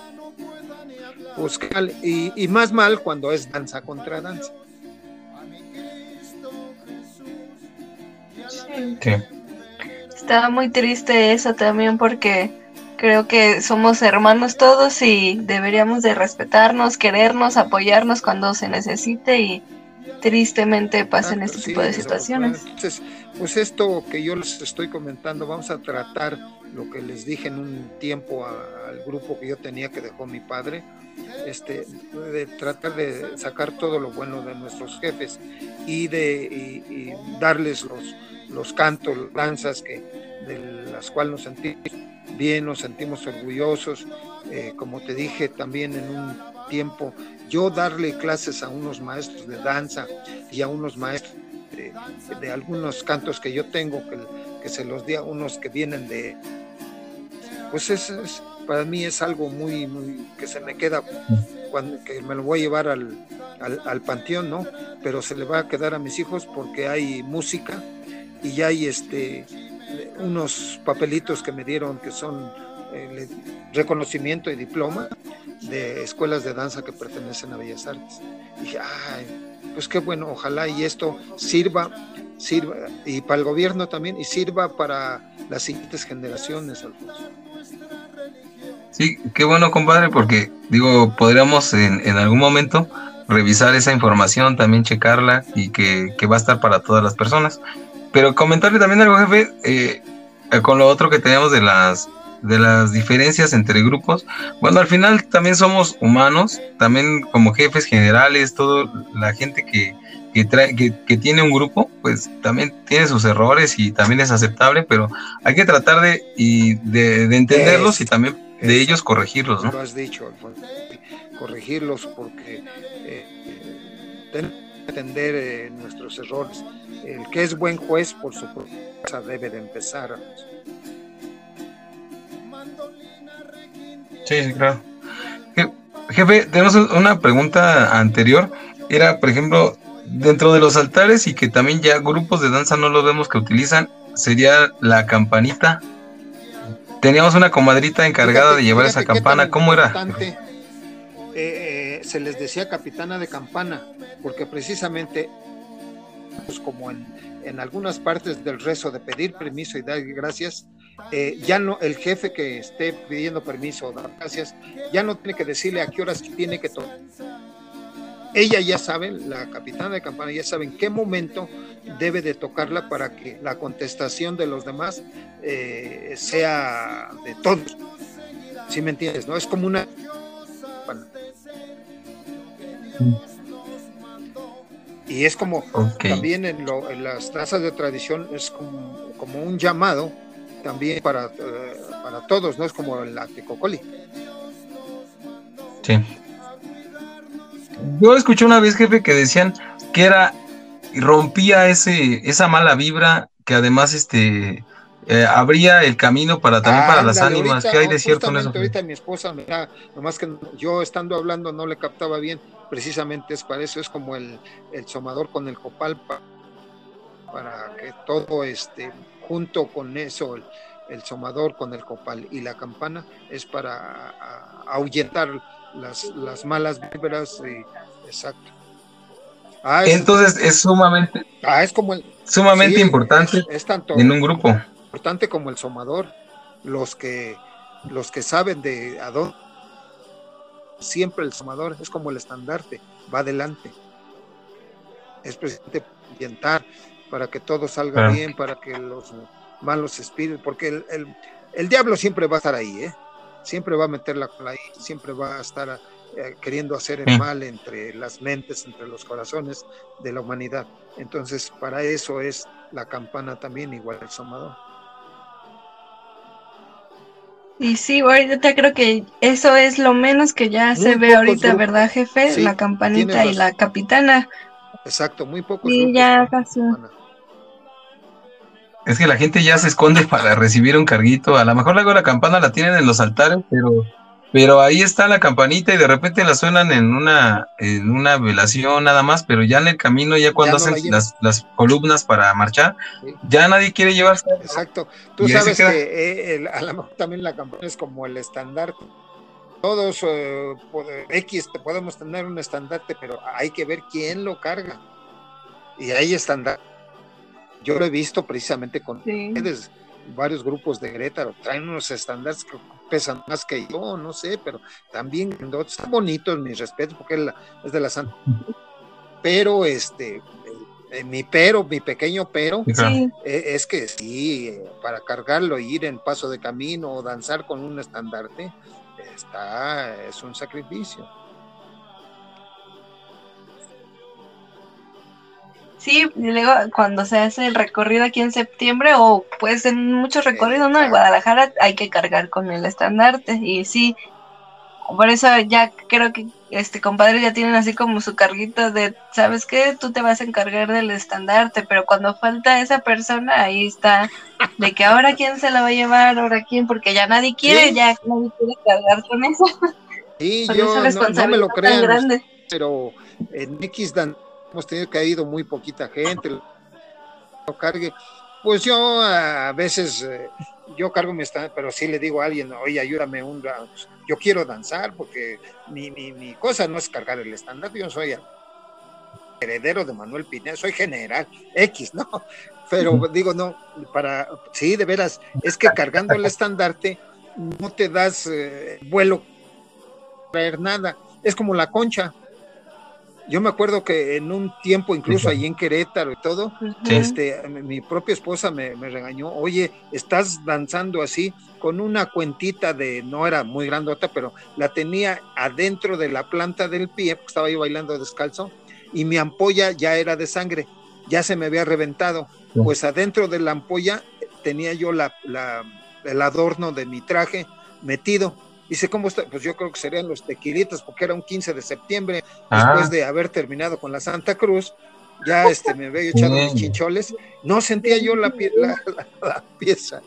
Pues, y, y más mal cuando es danza contra danza. Sí. Estaba muy triste eso también porque Creo que somos hermanos todos y deberíamos de respetarnos, querernos, apoyarnos cuando se necesite y tristemente pasen este tipo de situaciones. Entonces, pues esto que yo les estoy comentando, vamos a tratar lo que les dije en un tiempo al grupo que yo tenía que dejó mi padre, este, de tratar de sacar todo lo bueno de nuestros jefes y de darles los, los cantos, danzas que, de las cuales nos sentimos bien, nos sentimos orgullosos. Eh, como te dije también en un tiempo, yo darle clases a unos maestros de danza y a unos maestros de, algunos cantos que yo tengo, que, se los di a unos que vienen de... Pues es, para mí es algo muy, muy, que se me queda cuando que me lo voy a llevar al, al, al, panteón, ¿no? Pero se le va a quedar a mis hijos porque hay música y hay este unos papelitos que me dieron que son eh, reconocimiento y diploma de escuelas de danza que pertenecen a Bellas Artes. Y dije, ay, pues qué bueno, ojalá y esto sirva, sirva, y para el gobierno también, y sirva para las siguientes generaciones, Alfonso. Sí, qué bueno, compadre, porque digo, podríamos en, en algún momento revisar esa información, también checarla y que, que va a estar para todas las personas. Pero comentarle también algo, jefe, eh, con lo otro que tenemos de las de las diferencias entre grupos. Bueno, al final también somos humanos, también como jefes generales, todo la gente que, que, trae, que, tiene un grupo, pues también tiene sus errores y también es aceptable, pero hay que tratar de, y de, entenderlos y también de ellos corregirlos. ¿no? Lo has dicho, corregirlos porque eh, tenemos que entender eh, nuestros errores el que es buen juez por su fuerza debe de empezar. Sí, sí, claro. Jefe, tenemos una pregunta anterior era, por ejemplo, dentro de los altares y que también ya grupos de danza no los vemos que utilizan, sería la campanita. Teníamos una comadrita encargada de llevar esa campana. ¿Cómo era? Eh, se les decía capitana de campana, porque precisamente, pues como en, en algunas partes del rezo de pedir permiso y dar gracias, eh, ya no, el jefe que esté pidiendo permiso o dar gracias, ya no tiene que decirle a qué horas tiene que tocar. Ella ya sabe, la capitana de campana ya sabe en qué momento debe de tocarla para que la contestación de los demás eh, sea de todos. ¿Sí me entiendes? ¿No? Es como una... Y es como también en, las trazas de tradición es como, un llamado también para, eh, para todos, ¿no? Es como la Tecocoli. Sí. Yo escuché una vez, jefe, que decían que era rompía ese, esa mala vibra que además este eh, abría el camino para también para las ánimas. ¿Qué hay de cierto en eso? Ahorita mi esposa, mira, nomás que yo estando hablando no le captaba bien, precisamente es para eso, es como el, el somador con el copal para, que todo este junto con eso, el, el, somador con el copal y la campana es para ahuyentar las, las malas vibras, y, exacto. Ah, Entonces es sumamente, ah, es como sumamente importante en un grupo. Importante como el somador, los que los que saben de a dónde siempre el somador es como el estandarte, va adelante. Es presidente orientar para que todo salga bien, para que los malos espíritus, porque el, el, el, diablo siempre va a estar ahí, ¿eh? siempre va a meter la cola ahí, siempre va a estar eh, queriendo hacer el mal entre las mentes, entre los corazones de la humanidad. Entonces, para eso es la campana también, igual el somador. Y sí, ahorita creo que eso es lo menos que ya se ve ahorita, ¿verdad, jefe? la campanita y la capitana. Exacto, muy poco. Sí, ya casi. Es que la gente ya se esconde para recibir un carguito. A lo mejor luego la campana la tienen en los altares, pero pero ahí está la campanita y de repente la suenan en una, en una velación nada más, pero ya en el camino, ya cuando hacen las, las, columnas para marchar, ya nadie quiere llevarse. Exacto. Tú sabes que eh, a lo mejor también la campana es como el estandarte. Todos eh, X podemos tener un estandarte, pero hay que ver quién lo carga. Y hay estandarte. Yo lo he visto precisamente con ustedes varios grupos de Gretar traen unos estándares que pesan más que yo, no sé, pero también están bonitos, mis respetos, porque es, de la Santa. Pero este, eh, mi pero, mi pequeño pero, e, es que sí, para cargarlo, ir en paso de camino o danzar con un estandarte, está, es un sacrificio. Sí, y luego cuando se hace el recorrido aquí en septiembre, o pues en muchos recorridos, ¿no? En Guadalajara hay que cargar con el estandarte, y sí, por eso ya creo que este compadre ya tienen así como su carguito de, ¿sabes qué? Tú te vas a encargar del estandarte, pero cuando falta esa persona, ahí está, de que ahora quién se la va a llevar, ahora quién, porque ya nadie quiere, ya nadie quiere cargar con eso. Sí, yo no, me lo creo, pero en X dan hemos tenido que ha ido muy poquita gente, cargue. Pues yo a veces, eh, yo cargo mi stand, pero sí le digo a alguien, oye, ayúdame un, yo quiero danzar porque mi, mi, cosa no es cargar el estándar, yo soy heredero de Manuel Pineda, soy general X, ¿no? Pero digo, no, para, sí, de veras, es que cargando el estandarte no te das eh, vuelo, traer nada, es como la concha, yo me acuerdo que en un tiempo, incluso allí en Querétaro y todo, este, mi propia esposa me, regañó, oye, estás danzando así con una cuentita de, no era muy grandota, pero la tenía adentro de la planta del pie, porque estaba yo bailando descalzo, y mi ampolla ya era de sangre, ya se me había reventado. Pues adentro de la ampolla tenía yo la, el adorno de mi traje metido Dice, ¿cómo está? Pues yo creo que serían los tequilitos, porque era un 15 de septiembre, después ah. de haber terminado con la Santa Cruz, ya este, me había echado mis chincholes, no sentía yo la, la, pieza.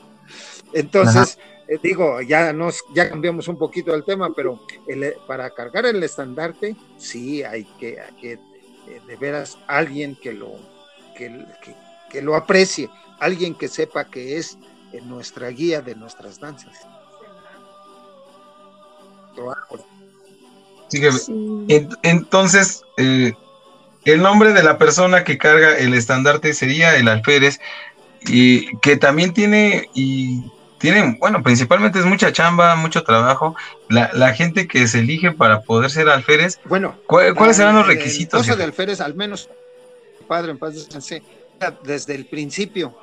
Entonces, eh, digo, ya nos, ya cambiamos un poquito el tema, pero para cargar el estandarte, sí hay que, hay que eh, de veras alguien que lo, que, que, lo aprecie, alguien que sepa que es nuestra guía de nuestras danzas. Entonces, eh, el nombre de la persona que carga el estandarte sería el alférez, y que también tiene, y tiene, bueno, principalmente es mucha chamba, mucho trabajo. La, gente que se elige para poder ser alférez, bueno, ¿cuáles serán los requisitos? El de alférez, al menos, padre, en paz descanse, desde el principio,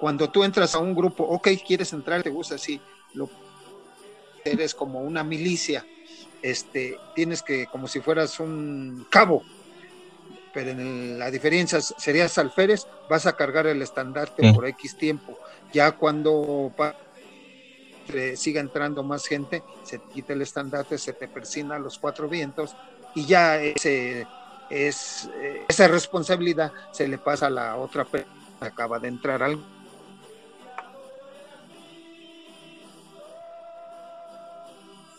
cuando tú entras a un grupo, ok, quieres entrar, te gusta, sí, lo eres como una milicia, este, tienes que, como si fueras un cabo, pero en la diferencia serías alférez, vas a cargar el estandarte por X tiempo. Ya cuando siga entrando más gente, se te quita el estandarte, se te persina los cuatro vientos y ya ese, es, eh, esa responsabilidad se le pasa a la otra persona que acaba de entrar algo.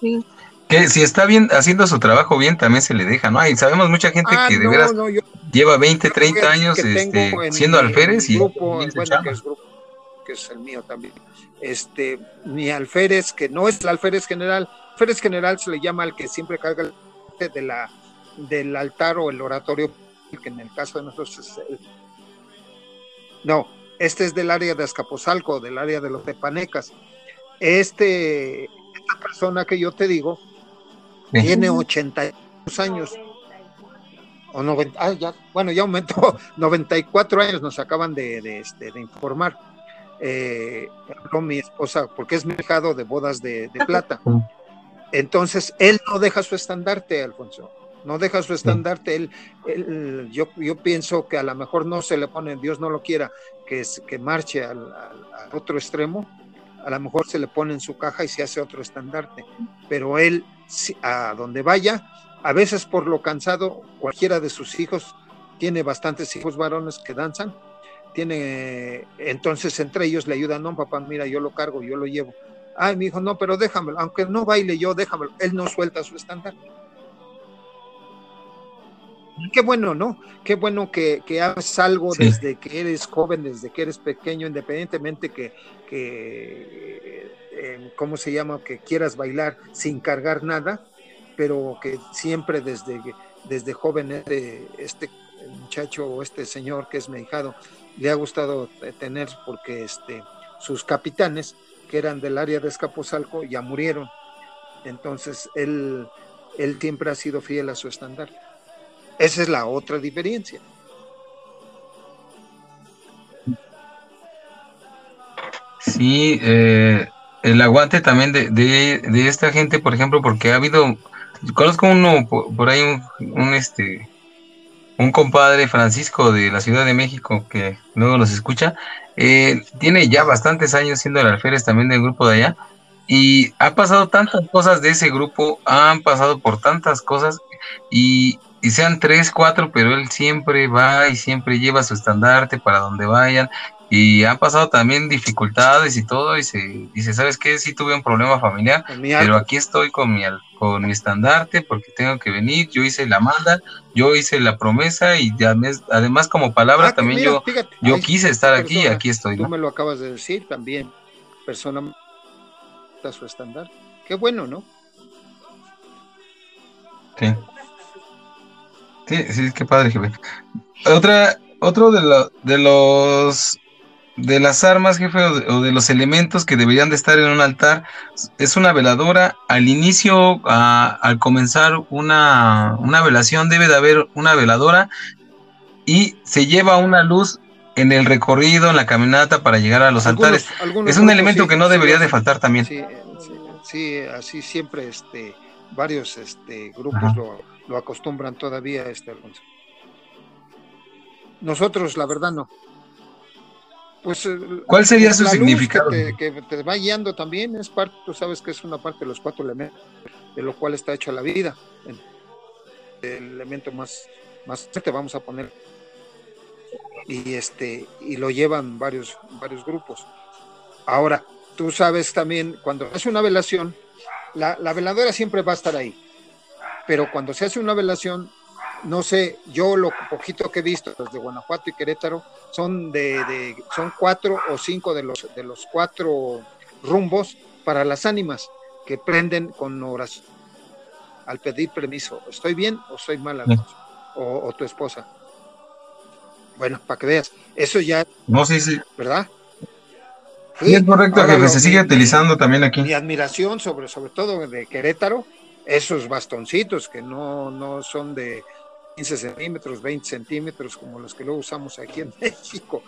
Sí que si está bien haciendo su trabajo bien, también se le deja, ¿no? Y sabemos mucha gente ah, que de veras lleva 20, 30 años este, siendo alférez y grupo, que, es, el mío también. Este, mi alférez, que no es el alférez general, alférez general se le llama al que siempre carga el de la, del altar o el oratorio, que en el caso de nosotros es el... No, este es del área de Azcapotzalco, del área de los Tepanecas. Este, esta persona que yo te digo, tiene 82 años. O 90, ah, ya, bueno, ya aumentó, 94 años nos acaban de, de, este, de informar. Eh, mi esposa, porque es mi hijado de bodas de, plata. Entonces, él no deja su estandarte, Alfonso. No deja su estandarte. Él, yo, yo pienso que a lo mejor no se le pone, Dios no lo quiera, que, es, que marche al otro extremo, a lo mejor se le pone en su caja y se hace otro estandarte, pero él a donde vaya, a veces por lo cansado, cualquiera de sus hijos, tiene bastantes hijos varones que danzan, tiene, entonces entre ellos le ayudan, no papá, mira, yo lo cargo, yo lo llevo. Ay, mi hijo, no, pero déjamelo, aunque no baile yo, déjamelo, él no suelta su estandarte qué bueno, ¿no? Qué bueno que, que haces algo desde que eres joven, desde que eres pequeño, independientemente que, que eh, ¿cómo se llama? Que quieras bailar sin cargar nada, pero que siempre desde, desde joven este, este muchacho o este señor que es medicado le ha gustado tener porque este, sus capitanes, que eran del área de Escapozalco, ya murieron. Entonces él, él siempre ha sido fiel a su estándar. Esa es la otra diferencia. Sí, eh, el aguante también de, de, esta gente, por ejemplo, porque ha habido, conozco uno por, ahí, un, este, un compadre Francisco de la Ciudad de México que luego nos escucha, eh, tiene ya bastantes años siendo el alférez también del grupo de allá, y ha pasado tantas cosas de ese grupo, han pasado por tantas cosas, y y sean tres, cuatro, pero él siempre va y siempre lleva su estandarte para donde vayan. Y han pasado también dificultades y todo, y se dice, ¿sabes qué? Sí tuve un problema familiar, pero aquí estoy con mi, con mi estandarte porque tengo que venir, yo hice la manda, yo hice la promesa y además como palabra ah, también yo, yo quise estar aquí y aquí estoy. Tú me lo acabas de decir también, persona su estandarte. Qué bueno, ¿no? Sí. Sí, sí, qué padre, jefe. Otra, otro de, de los de las armas, jefe, o de, los elementos que deberían de estar en un altar, es una veladora. Al inicio, al comenzar una, una velación, debe de haber una veladora y se lleva una luz en el recorrido, en la caminata para llegar a los altares. es un elemento que no debería de faltar también. Sí, así siempre este, varios este, grupos lo lo acostumbran todavía, este Alfonso. Nosotros, la verdad, no. Pues, eh, ¿Cuál sería su significado? que, te, va guiando también es parte, tú sabes que es una parte de los cuatro elementos de lo cual está hecha la vida. El elemento más, más te vamos a poner y este y lo llevan varios varios grupos. Ahora, tú sabes también cuando hace una velación, la, la veladora siempre va a estar ahí pero cuando se hace una velación, no sé, yo lo poquito que he visto desde Guanajuato y Querétaro son de, son cuatro o cinco de los de los cuatro rumbos para las ánimas que prenden con oración al pedir permiso. ¿Estoy bien o soy mal, o, o, tu esposa? Bueno, para que veas, eso ya. No, sí, sí. ¿Verdad? Sí, es correcto, que se sigue utilizando también aquí. Mi admiración, sobre, sobre todo de Querétaro, esos bastoncitos que no, no son de 15 centímetros, 20 centímetros, como los que luego usamos aquí en México.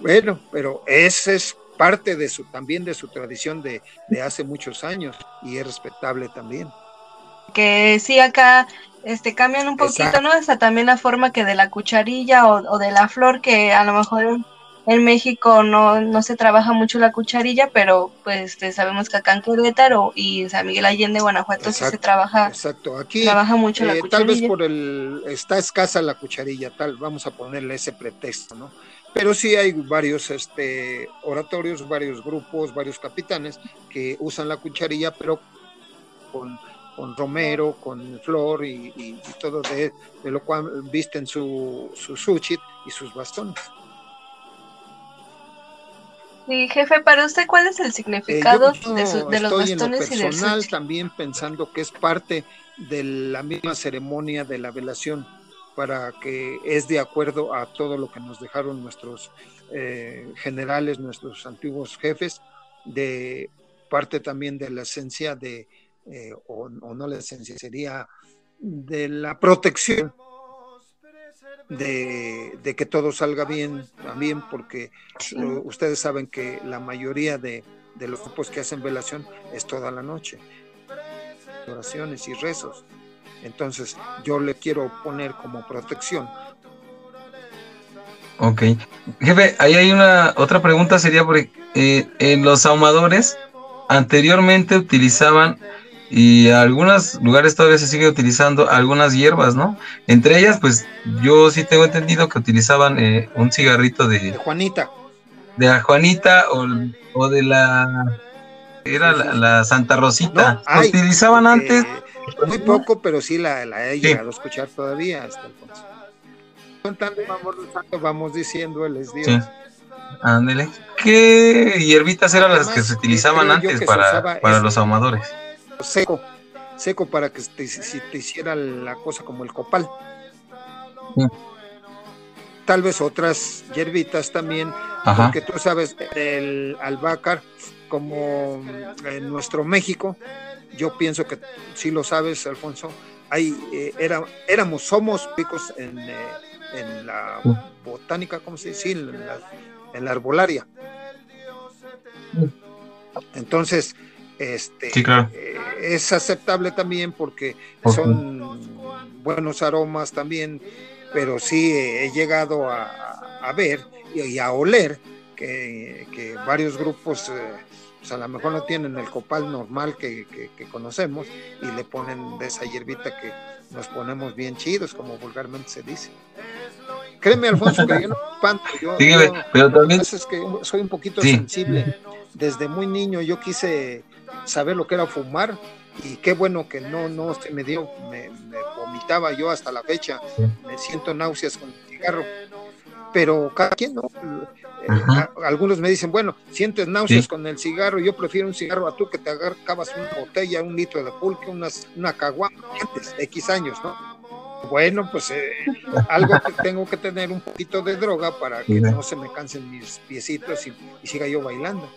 Bueno, pero ese es parte de su, también de su tradición de, de hace muchos años y es respetable también. Que sí, acá este, cambian un poquito, ¿no? Hasta también la forma que de la cucharilla o, o, de la flor, que a lo mejor en México no, no se trabaja mucho la cucharilla, pero pues este, sabemos que acá en Querétaro y San Miguel Allende, Guanajuato, sí se trabaja. Exacto, aquí trabaja mucho la eh, cucharilla. Tal vez por el, está escasa la cucharilla, tal, vamos a ponerle ese pretexto, ¿no? Pero sí hay varios este, oratorios, varios grupos, varios capitanes que usan la cucharilla, pero con, con romero, con flor y, y, y todo de, de, lo cual visten su, su suchit y sus bastones. Sí, jefe, para usted, ¿cuál es el significado eh, yo, de, su, de los bastones en lo y personal, del también pensando que es parte de la misma ceremonia de la velación, para que es de acuerdo a todo lo que nos dejaron nuestros eh, generales, nuestros antiguos jefes, de parte también de la esencia de, eh, o, o no la esencia, sería de la protección de, de, que todo salga bien también, porque sí. uh, ustedes saben que la mayoría de, de, los grupos que hacen velación es toda la noche, oraciones y rezos. Entonces yo le quiero poner como protección. Ok. Jefe, ahí hay una otra pregunta, sería porque eh, en los ahumadores anteriormente utilizaban y algunos lugares todavía se sigue utilizando algunas hierbas, ¿no? Entre ellas, pues yo sí tengo entendido que utilizaban eh, un cigarrito de, de, Juanita. De la Juanita o, o de la... Era la, la Santa Rosita. No, utilizaban eh, antes... Muy poco, pero sí la, la he llegado sí. a escuchar todavía hasta entonces. Contando, vamos, vamos diciendo, él es Dios. Sí. Ándele. ¿Qué hierbitas eran Además, las que se utilizaban antes para, para los ahumadores? Seco, seco para que te, si te hiciera la cosa como el copal. Sí. Tal vez otras hierbitas también, Ajá. porque tú sabes, el albácar, como en nuestro México, yo pienso que sí lo sabes, Alfonso, hay, eh, era, éramos, somos ricos en, eh, en la sí. botánica, ¿cómo se dice? En la, en la arbolaria. Entonces, este, sí, claro. eh, es aceptable también porque son buenos aromas también, pero sí eh, he llegado a, a ver y, y, a oler que, que varios grupos eh, pues a lo mejor no tienen el copal normal que, que, que, conocemos y le ponen de esa hierbita que nos ponemos bien chidos, como vulgarmente se dice. Créeme, Alfonso, que yo no espanto. Yo, sí, yo, pero también... Es que soy un poquito sí. sensible. Desde muy niño yo quise saber lo que era fumar y qué bueno que no, no se me dio, me, me vomitaba yo hasta la fecha, sí. me siento náuseas con el cigarro, pero cada quien, ¿no? Ajá. Algunos me dicen, bueno, sientes náuseas sí. con el cigarro, yo prefiero un cigarro a tú que te acabas una botella, un litro de pulque, unas, una caguama antes, X años, ¿no? Bueno, pues eh, algo que tengo que tener un poquito de droga para que no se me cansen mis piecitos y, y siga yo bailando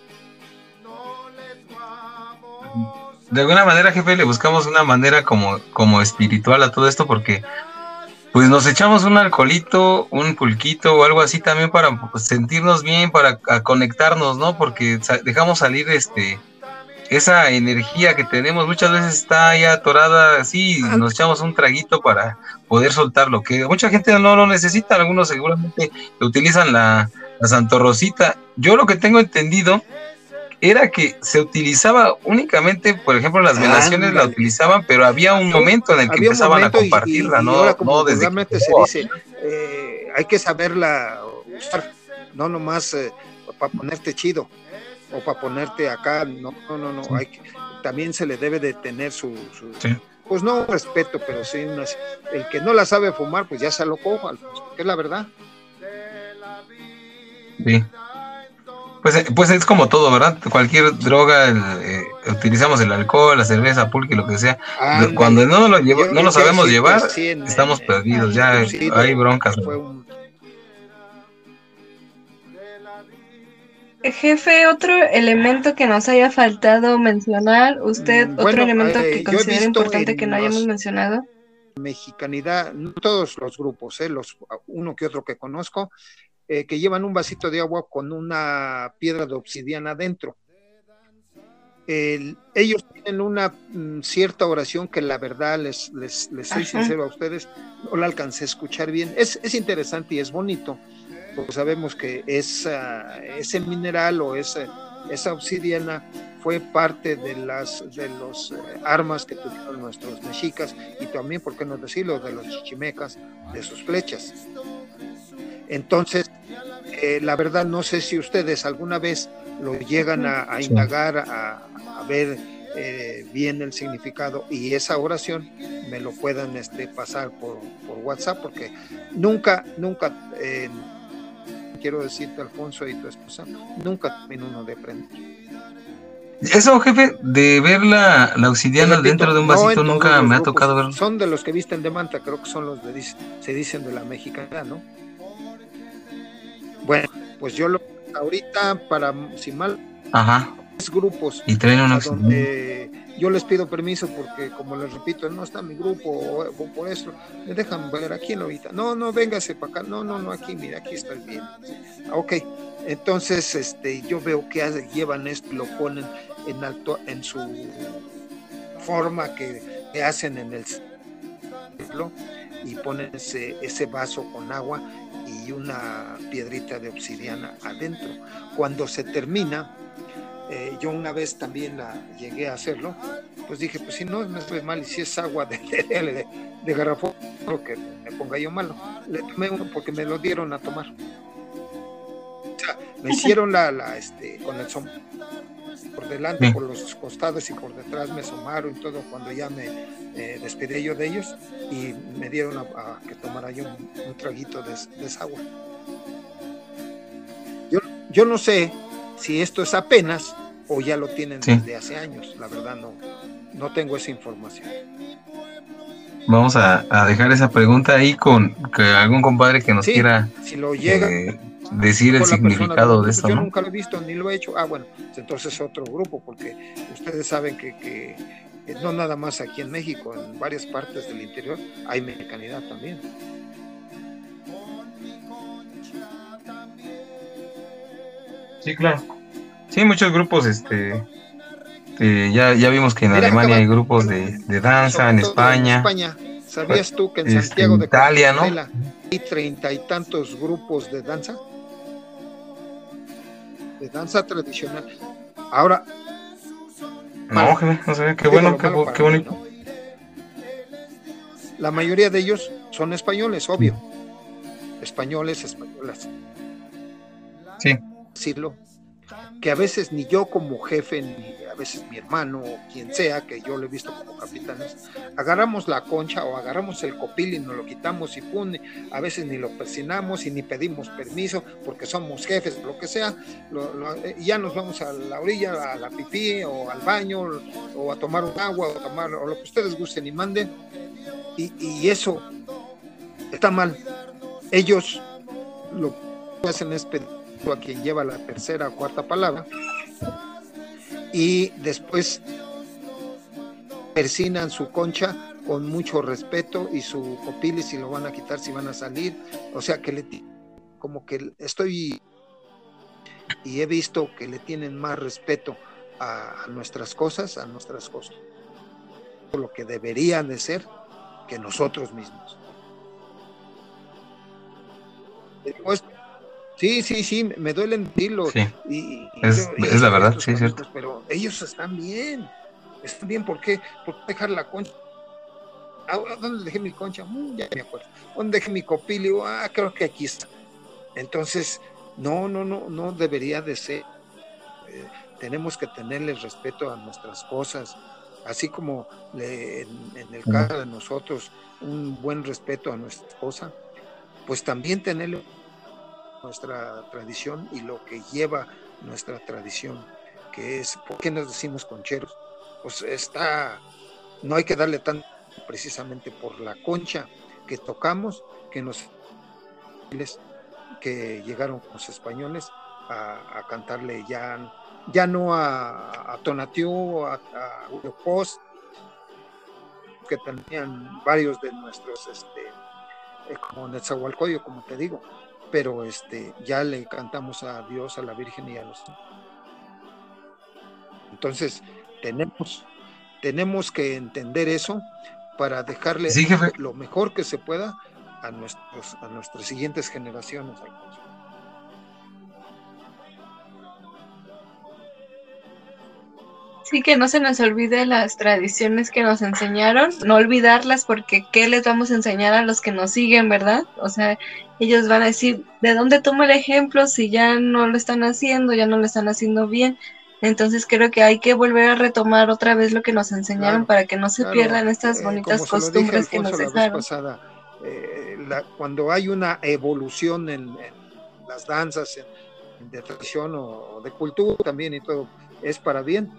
de alguna manera, jefe, le buscamos una manera como, como espiritual a todo esto porque pues nos echamos un alcoholito, un pulquito o algo así también para pues, sentirnos bien, para conectarnos, ¿no? Porque dejamos salir este esa energía que tenemos, muchas veces está ahí atorada así, nos echamos un traguito para poder soltarlo, que mucha gente no lo necesita, algunos seguramente utilizan la, la Santorrosita. Yo lo que tengo entendido era que se utilizaba únicamente, por ejemplo, las velaciones ah, la utilizaban, pero había un momento en el que empezaban a compartirla, y, y, ¿no? Y como no desde que... se dice, eh, hay que saberla usar, no nomás eh, para ponerte chido o para ponerte acá, no, no, no, no, hay que, también se le debe de tener su, su, sí. pues no respeto, pero sí el que no la sabe fumar, pues ya se lo cojo, Alfonso, que es la verdad. Sí. Pues, eh, pues es como todo, ¿verdad? Cualquier droga, eh, utilizamos el alcohol, la cerveza, pulque, lo que sea. Cuando no lo, llevo- Yo- no lo sabemos sí, llevar, pues, sí, en- estamos en- perdidos, ya sí, hay broncas. Jefe, otro elemento que nos haya faltado mencionar, usted, Mm, otro elemento eh, que considera importante que no hayamos mencionado. mexicanidad, no todos los grupos, ¿eh? los, uno que otro que conozco, eh, que llevan un vasito de agua con una piedra de obsidiana adentro. El- ellos tienen una mm, cierta oración que la verdad les, les, les soy Ajá. sincero a ustedes, no la alcancé a escuchar bien. Es, es interesante y es bonito, porque sabemos que esa, ese mineral o esa, esa obsidiana fue parte de las de los eh, armas que tuvieron nuestros mexicas y también, por qué no decirlo, de los chichimecas, de sus flechas. Entonces, eh, la verdad no sé si ustedes alguna vez lo llegan a, indagar, a, a ver eh, bien el significado y esa oración me lo puedan este, pasar por, por WhatsApp, porque nunca, nunca, eh, quiero decirte Alfonso y tu esposa, nunca termina uno de aprender. Eso, jefe, de ver la, la Repito, dentro de un en vasito nunca me ha tocado verlo. Son de los que visten de manta, creo que son los de, se dicen de la mexicana, ¿no? Bueno, pues yo lo ahorita para si mal Ajá. tres grupos. Y traen una a obsidiana. donde yo les pido permiso porque como les repito no está mi grupo o, o por eso me dejan ver aquí en la ahorita no no véngase para acá. No no no aquí mira aquí estoy bien. Ah, ok. Entonces este yo veo que llevan esto y lo ponen en alto en su forma que, que hacen en el templo y ponen ese, vaso con agua y una piedrita de obsidiana adentro cuando se termina eh, yo una vez también la llegué a hacerlo, pues dije, pues si no me fue mal y si es agua de, garrafón, creo que me ponga yo malo. Le tomé uno porque me lo dieron a tomar. O sea, me hicieron la, este, con el som por delante, Sí. por los costados y por detrás me asomaron y todo cuando ya me eh, despedí yo de ellos y me dieron a, a que tomara yo un, un traguito de, de esa agua. Yo, yo no sé si esto es apenas o ya lo tienen Sí. desde hace años. La verdad no, no tengo esa información. Vamos a, a dejar esa pregunta ahí con que algún compadre que nos Sí, quiera Si lo llega eh, decir el significado no, de esto, yo ¿no? nunca lo he visto ni lo he hecho. Ah, bueno, pues entonces otro grupo, porque ustedes saben que, que, que no nada más aquí en México, en varias partes del interior hay mexicanidad también. Sí, claro. Sí, muchos grupos, este, eh, ya, ya vimos que en Mira, Alemania hay grupos de, de danza, en España. España. ¿Sabías tú que en Este, Santiago de Italia, ¿no? Compostela hay treinta y tantos grupos de danza? De danza tradicional. Ahora, No, no sé, qué bueno, qué, qué mí, bonito. ¿no? La mayoría de ellos son españoles, obvio. Españoles, españolas. Sí, decirlo, que a veces ni yo como jefe, ni a veces mi hermano o quien sea, que yo lo he visto como capitanes, agarramos la concha o agarramos el copil y nos lo quitamos y pum, a veces ni lo persinamos y ni pedimos permiso porque somos jefes, lo que sea, lo- y ya nos vamos a la orilla, a la pipí o al baño o a tomar un agua o, tomar, o lo que ustedes gusten y manden, y, y eso está mal. Ellos lo que hacen es pedir a quien lleva la tercera o cuarta palabra. Y después persinan su concha con mucho respeto y su copil si lo van a quitar si van a salir. O sea que le como que estoy y he visto que le tienen más respeto a, a nuestras cosas a nuestras cosas lo que deberían de ser que nosotros mismos. Después, sí sí sí me duele decirlo sí. y, y Es- yo- es la verdad, sí, cierto. Pero ellos están bien, están bien, ¿por qué? ¿Por qué dejar la concha? ¿A- a ¿Dónde dejé mi concha? Mm, ya me acuerdo. ¿Dónde dejé mi copilio? Ah, creo que aquí está. Entonces, no, no, no, no debería de ser. Eh, tenemos que tenerle respeto a nuestras cosas así como en, el caso de nosotros, un buen respeto a nuestra esposa, pues también tener nuestra tradición y lo que lleva nuestra tradición, que es, ¿por qué nos decimos concheros? Pues está, no hay que darle tanto precisamente por la concha que tocamos, que nos que llegaron los españoles a, cantarle ya, ya no a, a a, a que tenían varios de nuestros, este, eh, como Netzahualcoyo, como te digo, pero este, ya le cantamos a Dios, a la Virgen y a los... Entonces, tenemos, tenemos que entender eso para dejarle lo mejor que se pueda a, nuestros, a nuestras siguientes generaciones. Sí, que no se nos olvide las tradiciones que nos enseñaron, no olvidarlas porque ¿qué les vamos a enseñar a los que nos siguen, verdad? O sea, ellos van a decir, ¿de dónde tomo el ejemplo si ya no lo están haciendo, ya no lo están haciendo bien? Entonces creo que hay que volver a retomar otra vez lo que nos enseñaron para que no se pierdan estas eh, bonitas costumbres que nos dejaron. Eh, cuando hay una evolución en, las danzas, de tradición o de cultura también y todo, es para bien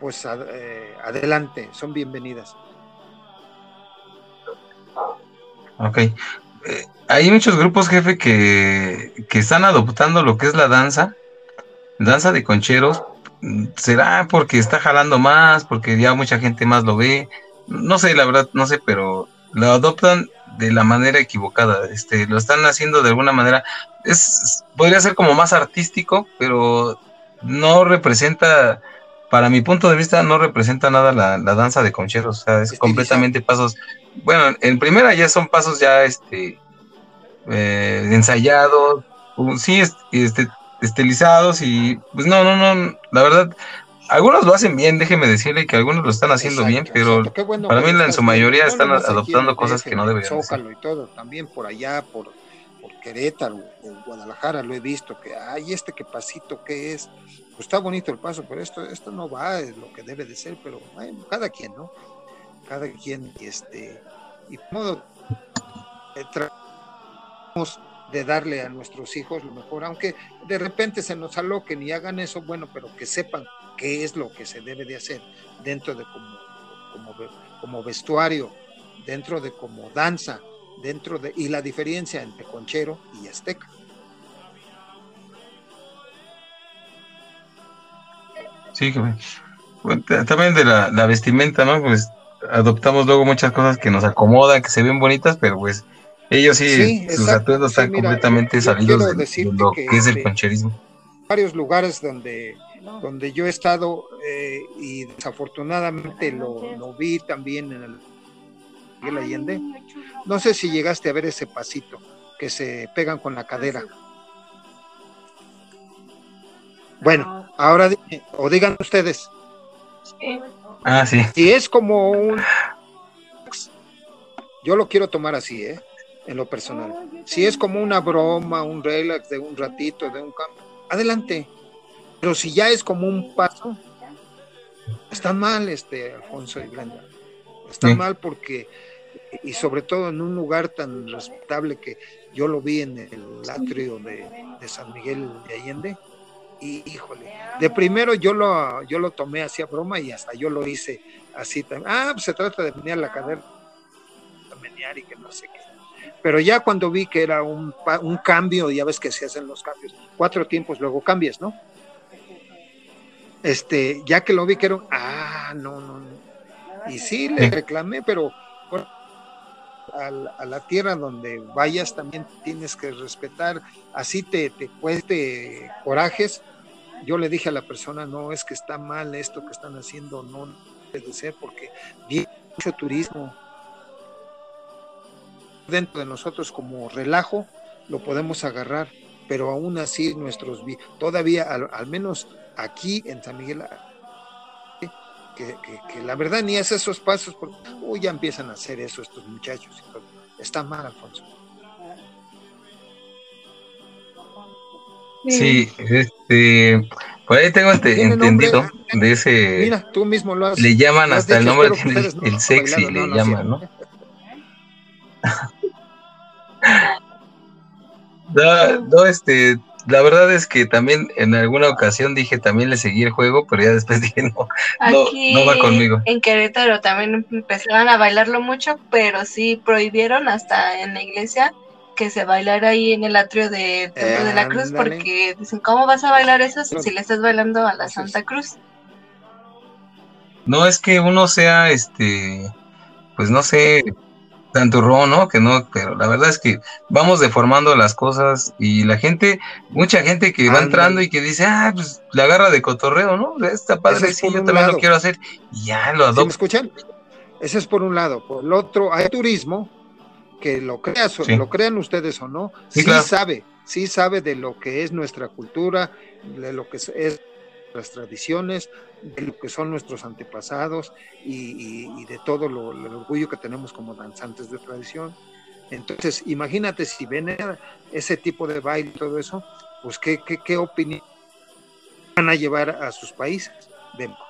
pues eh, adelante, son bienvenidas. Ok. Eh, hay muchos grupos, jefe, que, que están adoptando lo que es la danza, danza de concheros. ¿Será porque está jalando más, porque ya mucha gente más lo ve? No sé, la verdad, no sé, pero lo adoptan de la manera equivocada. Este, lo están haciendo de alguna manera. Es, podría ser como más artístico, pero no representa para mi punto de vista no representa nada la, danza de concheros, o sea, es completamente pasos, bueno, en primera ya son pasos ya este eh, ensayados, sí, este, estilizados y pues no, no, no, la verdad, algunos lo hacen bien, déjeme decirle que algunos lo están haciendo bien, pero para mí en su mayoría están adoptando cosas que no deberían. Zócalo y todo, también por allá, por, por Querétaro o Guadalajara lo he visto, que hay este que pasito que es, pues está bonito el paso, pero esto, esto no va, es lo que debe de ser, pero cada quien, ¿no? Cada quien, este, y modo, eh, tratamos de darle a nuestros hijos lo mejor, aunque de repente se nos aloquen y hagan eso, bueno, pero que sepan qué es lo que se debe de hacer dentro de como, como, como vestuario, dentro de como danza, dentro de, y la diferencia entre conchero y azteca. Sí, también de la, vestimenta, ¿no? Pues adoptamos luego muchas cosas que nos acomodan, que se ven bonitas, pero pues ellos sí, sus atuendos están completamente salidos de, lo que, es el concherismo. Varios lugares donde, donde yo he estado eh, y desafortunadamente lo, vi también en el Miguel Allende. No sé si llegaste a ver ese pasito que se pegan con la cadera. Bueno, ahora o digan ustedes. Ah, sí. Si es como un. Yo lo quiero tomar así, ¿eh? En lo personal. Si es como una broma, un relax de un ratito, de un campo, adelante. Pero si ya es como un paso, está mal, este, Alfonso y Brenda. Está mal porque, y sobre todo en un lugar tan respetable que yo lo vi en el atrio de, de San Miguel de Allende, y híjole, de primero yo lo, yo lo tomé así a broma y hasta yo lo hice así también. Ah, pues se trata de menear la cadera, menear y que no sé qué. Pero ya cuando vi que era un, un cambio, ya ves que se hacen los cambios, cuatro tiempos, luego cambias, ¿no? Este, ya que lo vi que era, ah, no, no, no. Y sí, le reclamé, pero a la, tierra donde vayas también tienes que respetar, así te, te cueste corajes. Yo le dije a la persona, no, es que está mal esto que están haciendo, no debe ser porque viene mucho turismo. Dentro de nosotros como relajo lo podemos agarrar, pero aún así nuestros, todavía al, menos aquí en San Miguel que, la verdad ni es esos pasos, porque uy, ya empiezan a hacer eso estos muchachos. Está mal, Alfonso. Sí, este, por ahí tengo entendido de ese... Mira, tú mismo lo has Le llaman lo has hasta el nombre, no el sexy, le no, no, llaman. No, no, este, la verdad es que también en alguna ocasión dije también le seguí el juego, pero ya después dije no, no, Aquí no va conmigo. en Querétaro también empezaron a bailarlo mucho, pero sí prohibieron hasta en la iglesia que se bailara ahí en el atrio de Templo de la Cruz, porque dicen, ¿cómo vas a bailar eso si le estás bailando a la. Santa Cruz? No es que uno sea, este, pues no sé, santurrón, ¿no? Que no, pero la verdad es que vamos deformando las cosas y la gente, mucha gente que va entrando y que dice, ah, pues la agarra de cotorreo, ¿no? Está padre, es sí, yo también lo quiero hacer y ya lo ¿Sí me adopto. escuchan? Ese es por un lado. Por el otro, hay turismo que lo creas, o- Sí. lo crean ustedes o no, Sí, sí, claro. sabe, sí sabe de lo que es nuestra cultura, de lo que es, nuestras tradiciones, de lo que son nuestros antepasados y de todo lo, el orgullo que tenemos como danzantes de tradición. Entonces, imagínate si ven ese tipo de baile y todo eso, pues qué, qué, qué opinión van a llevar a sus países. Vemos.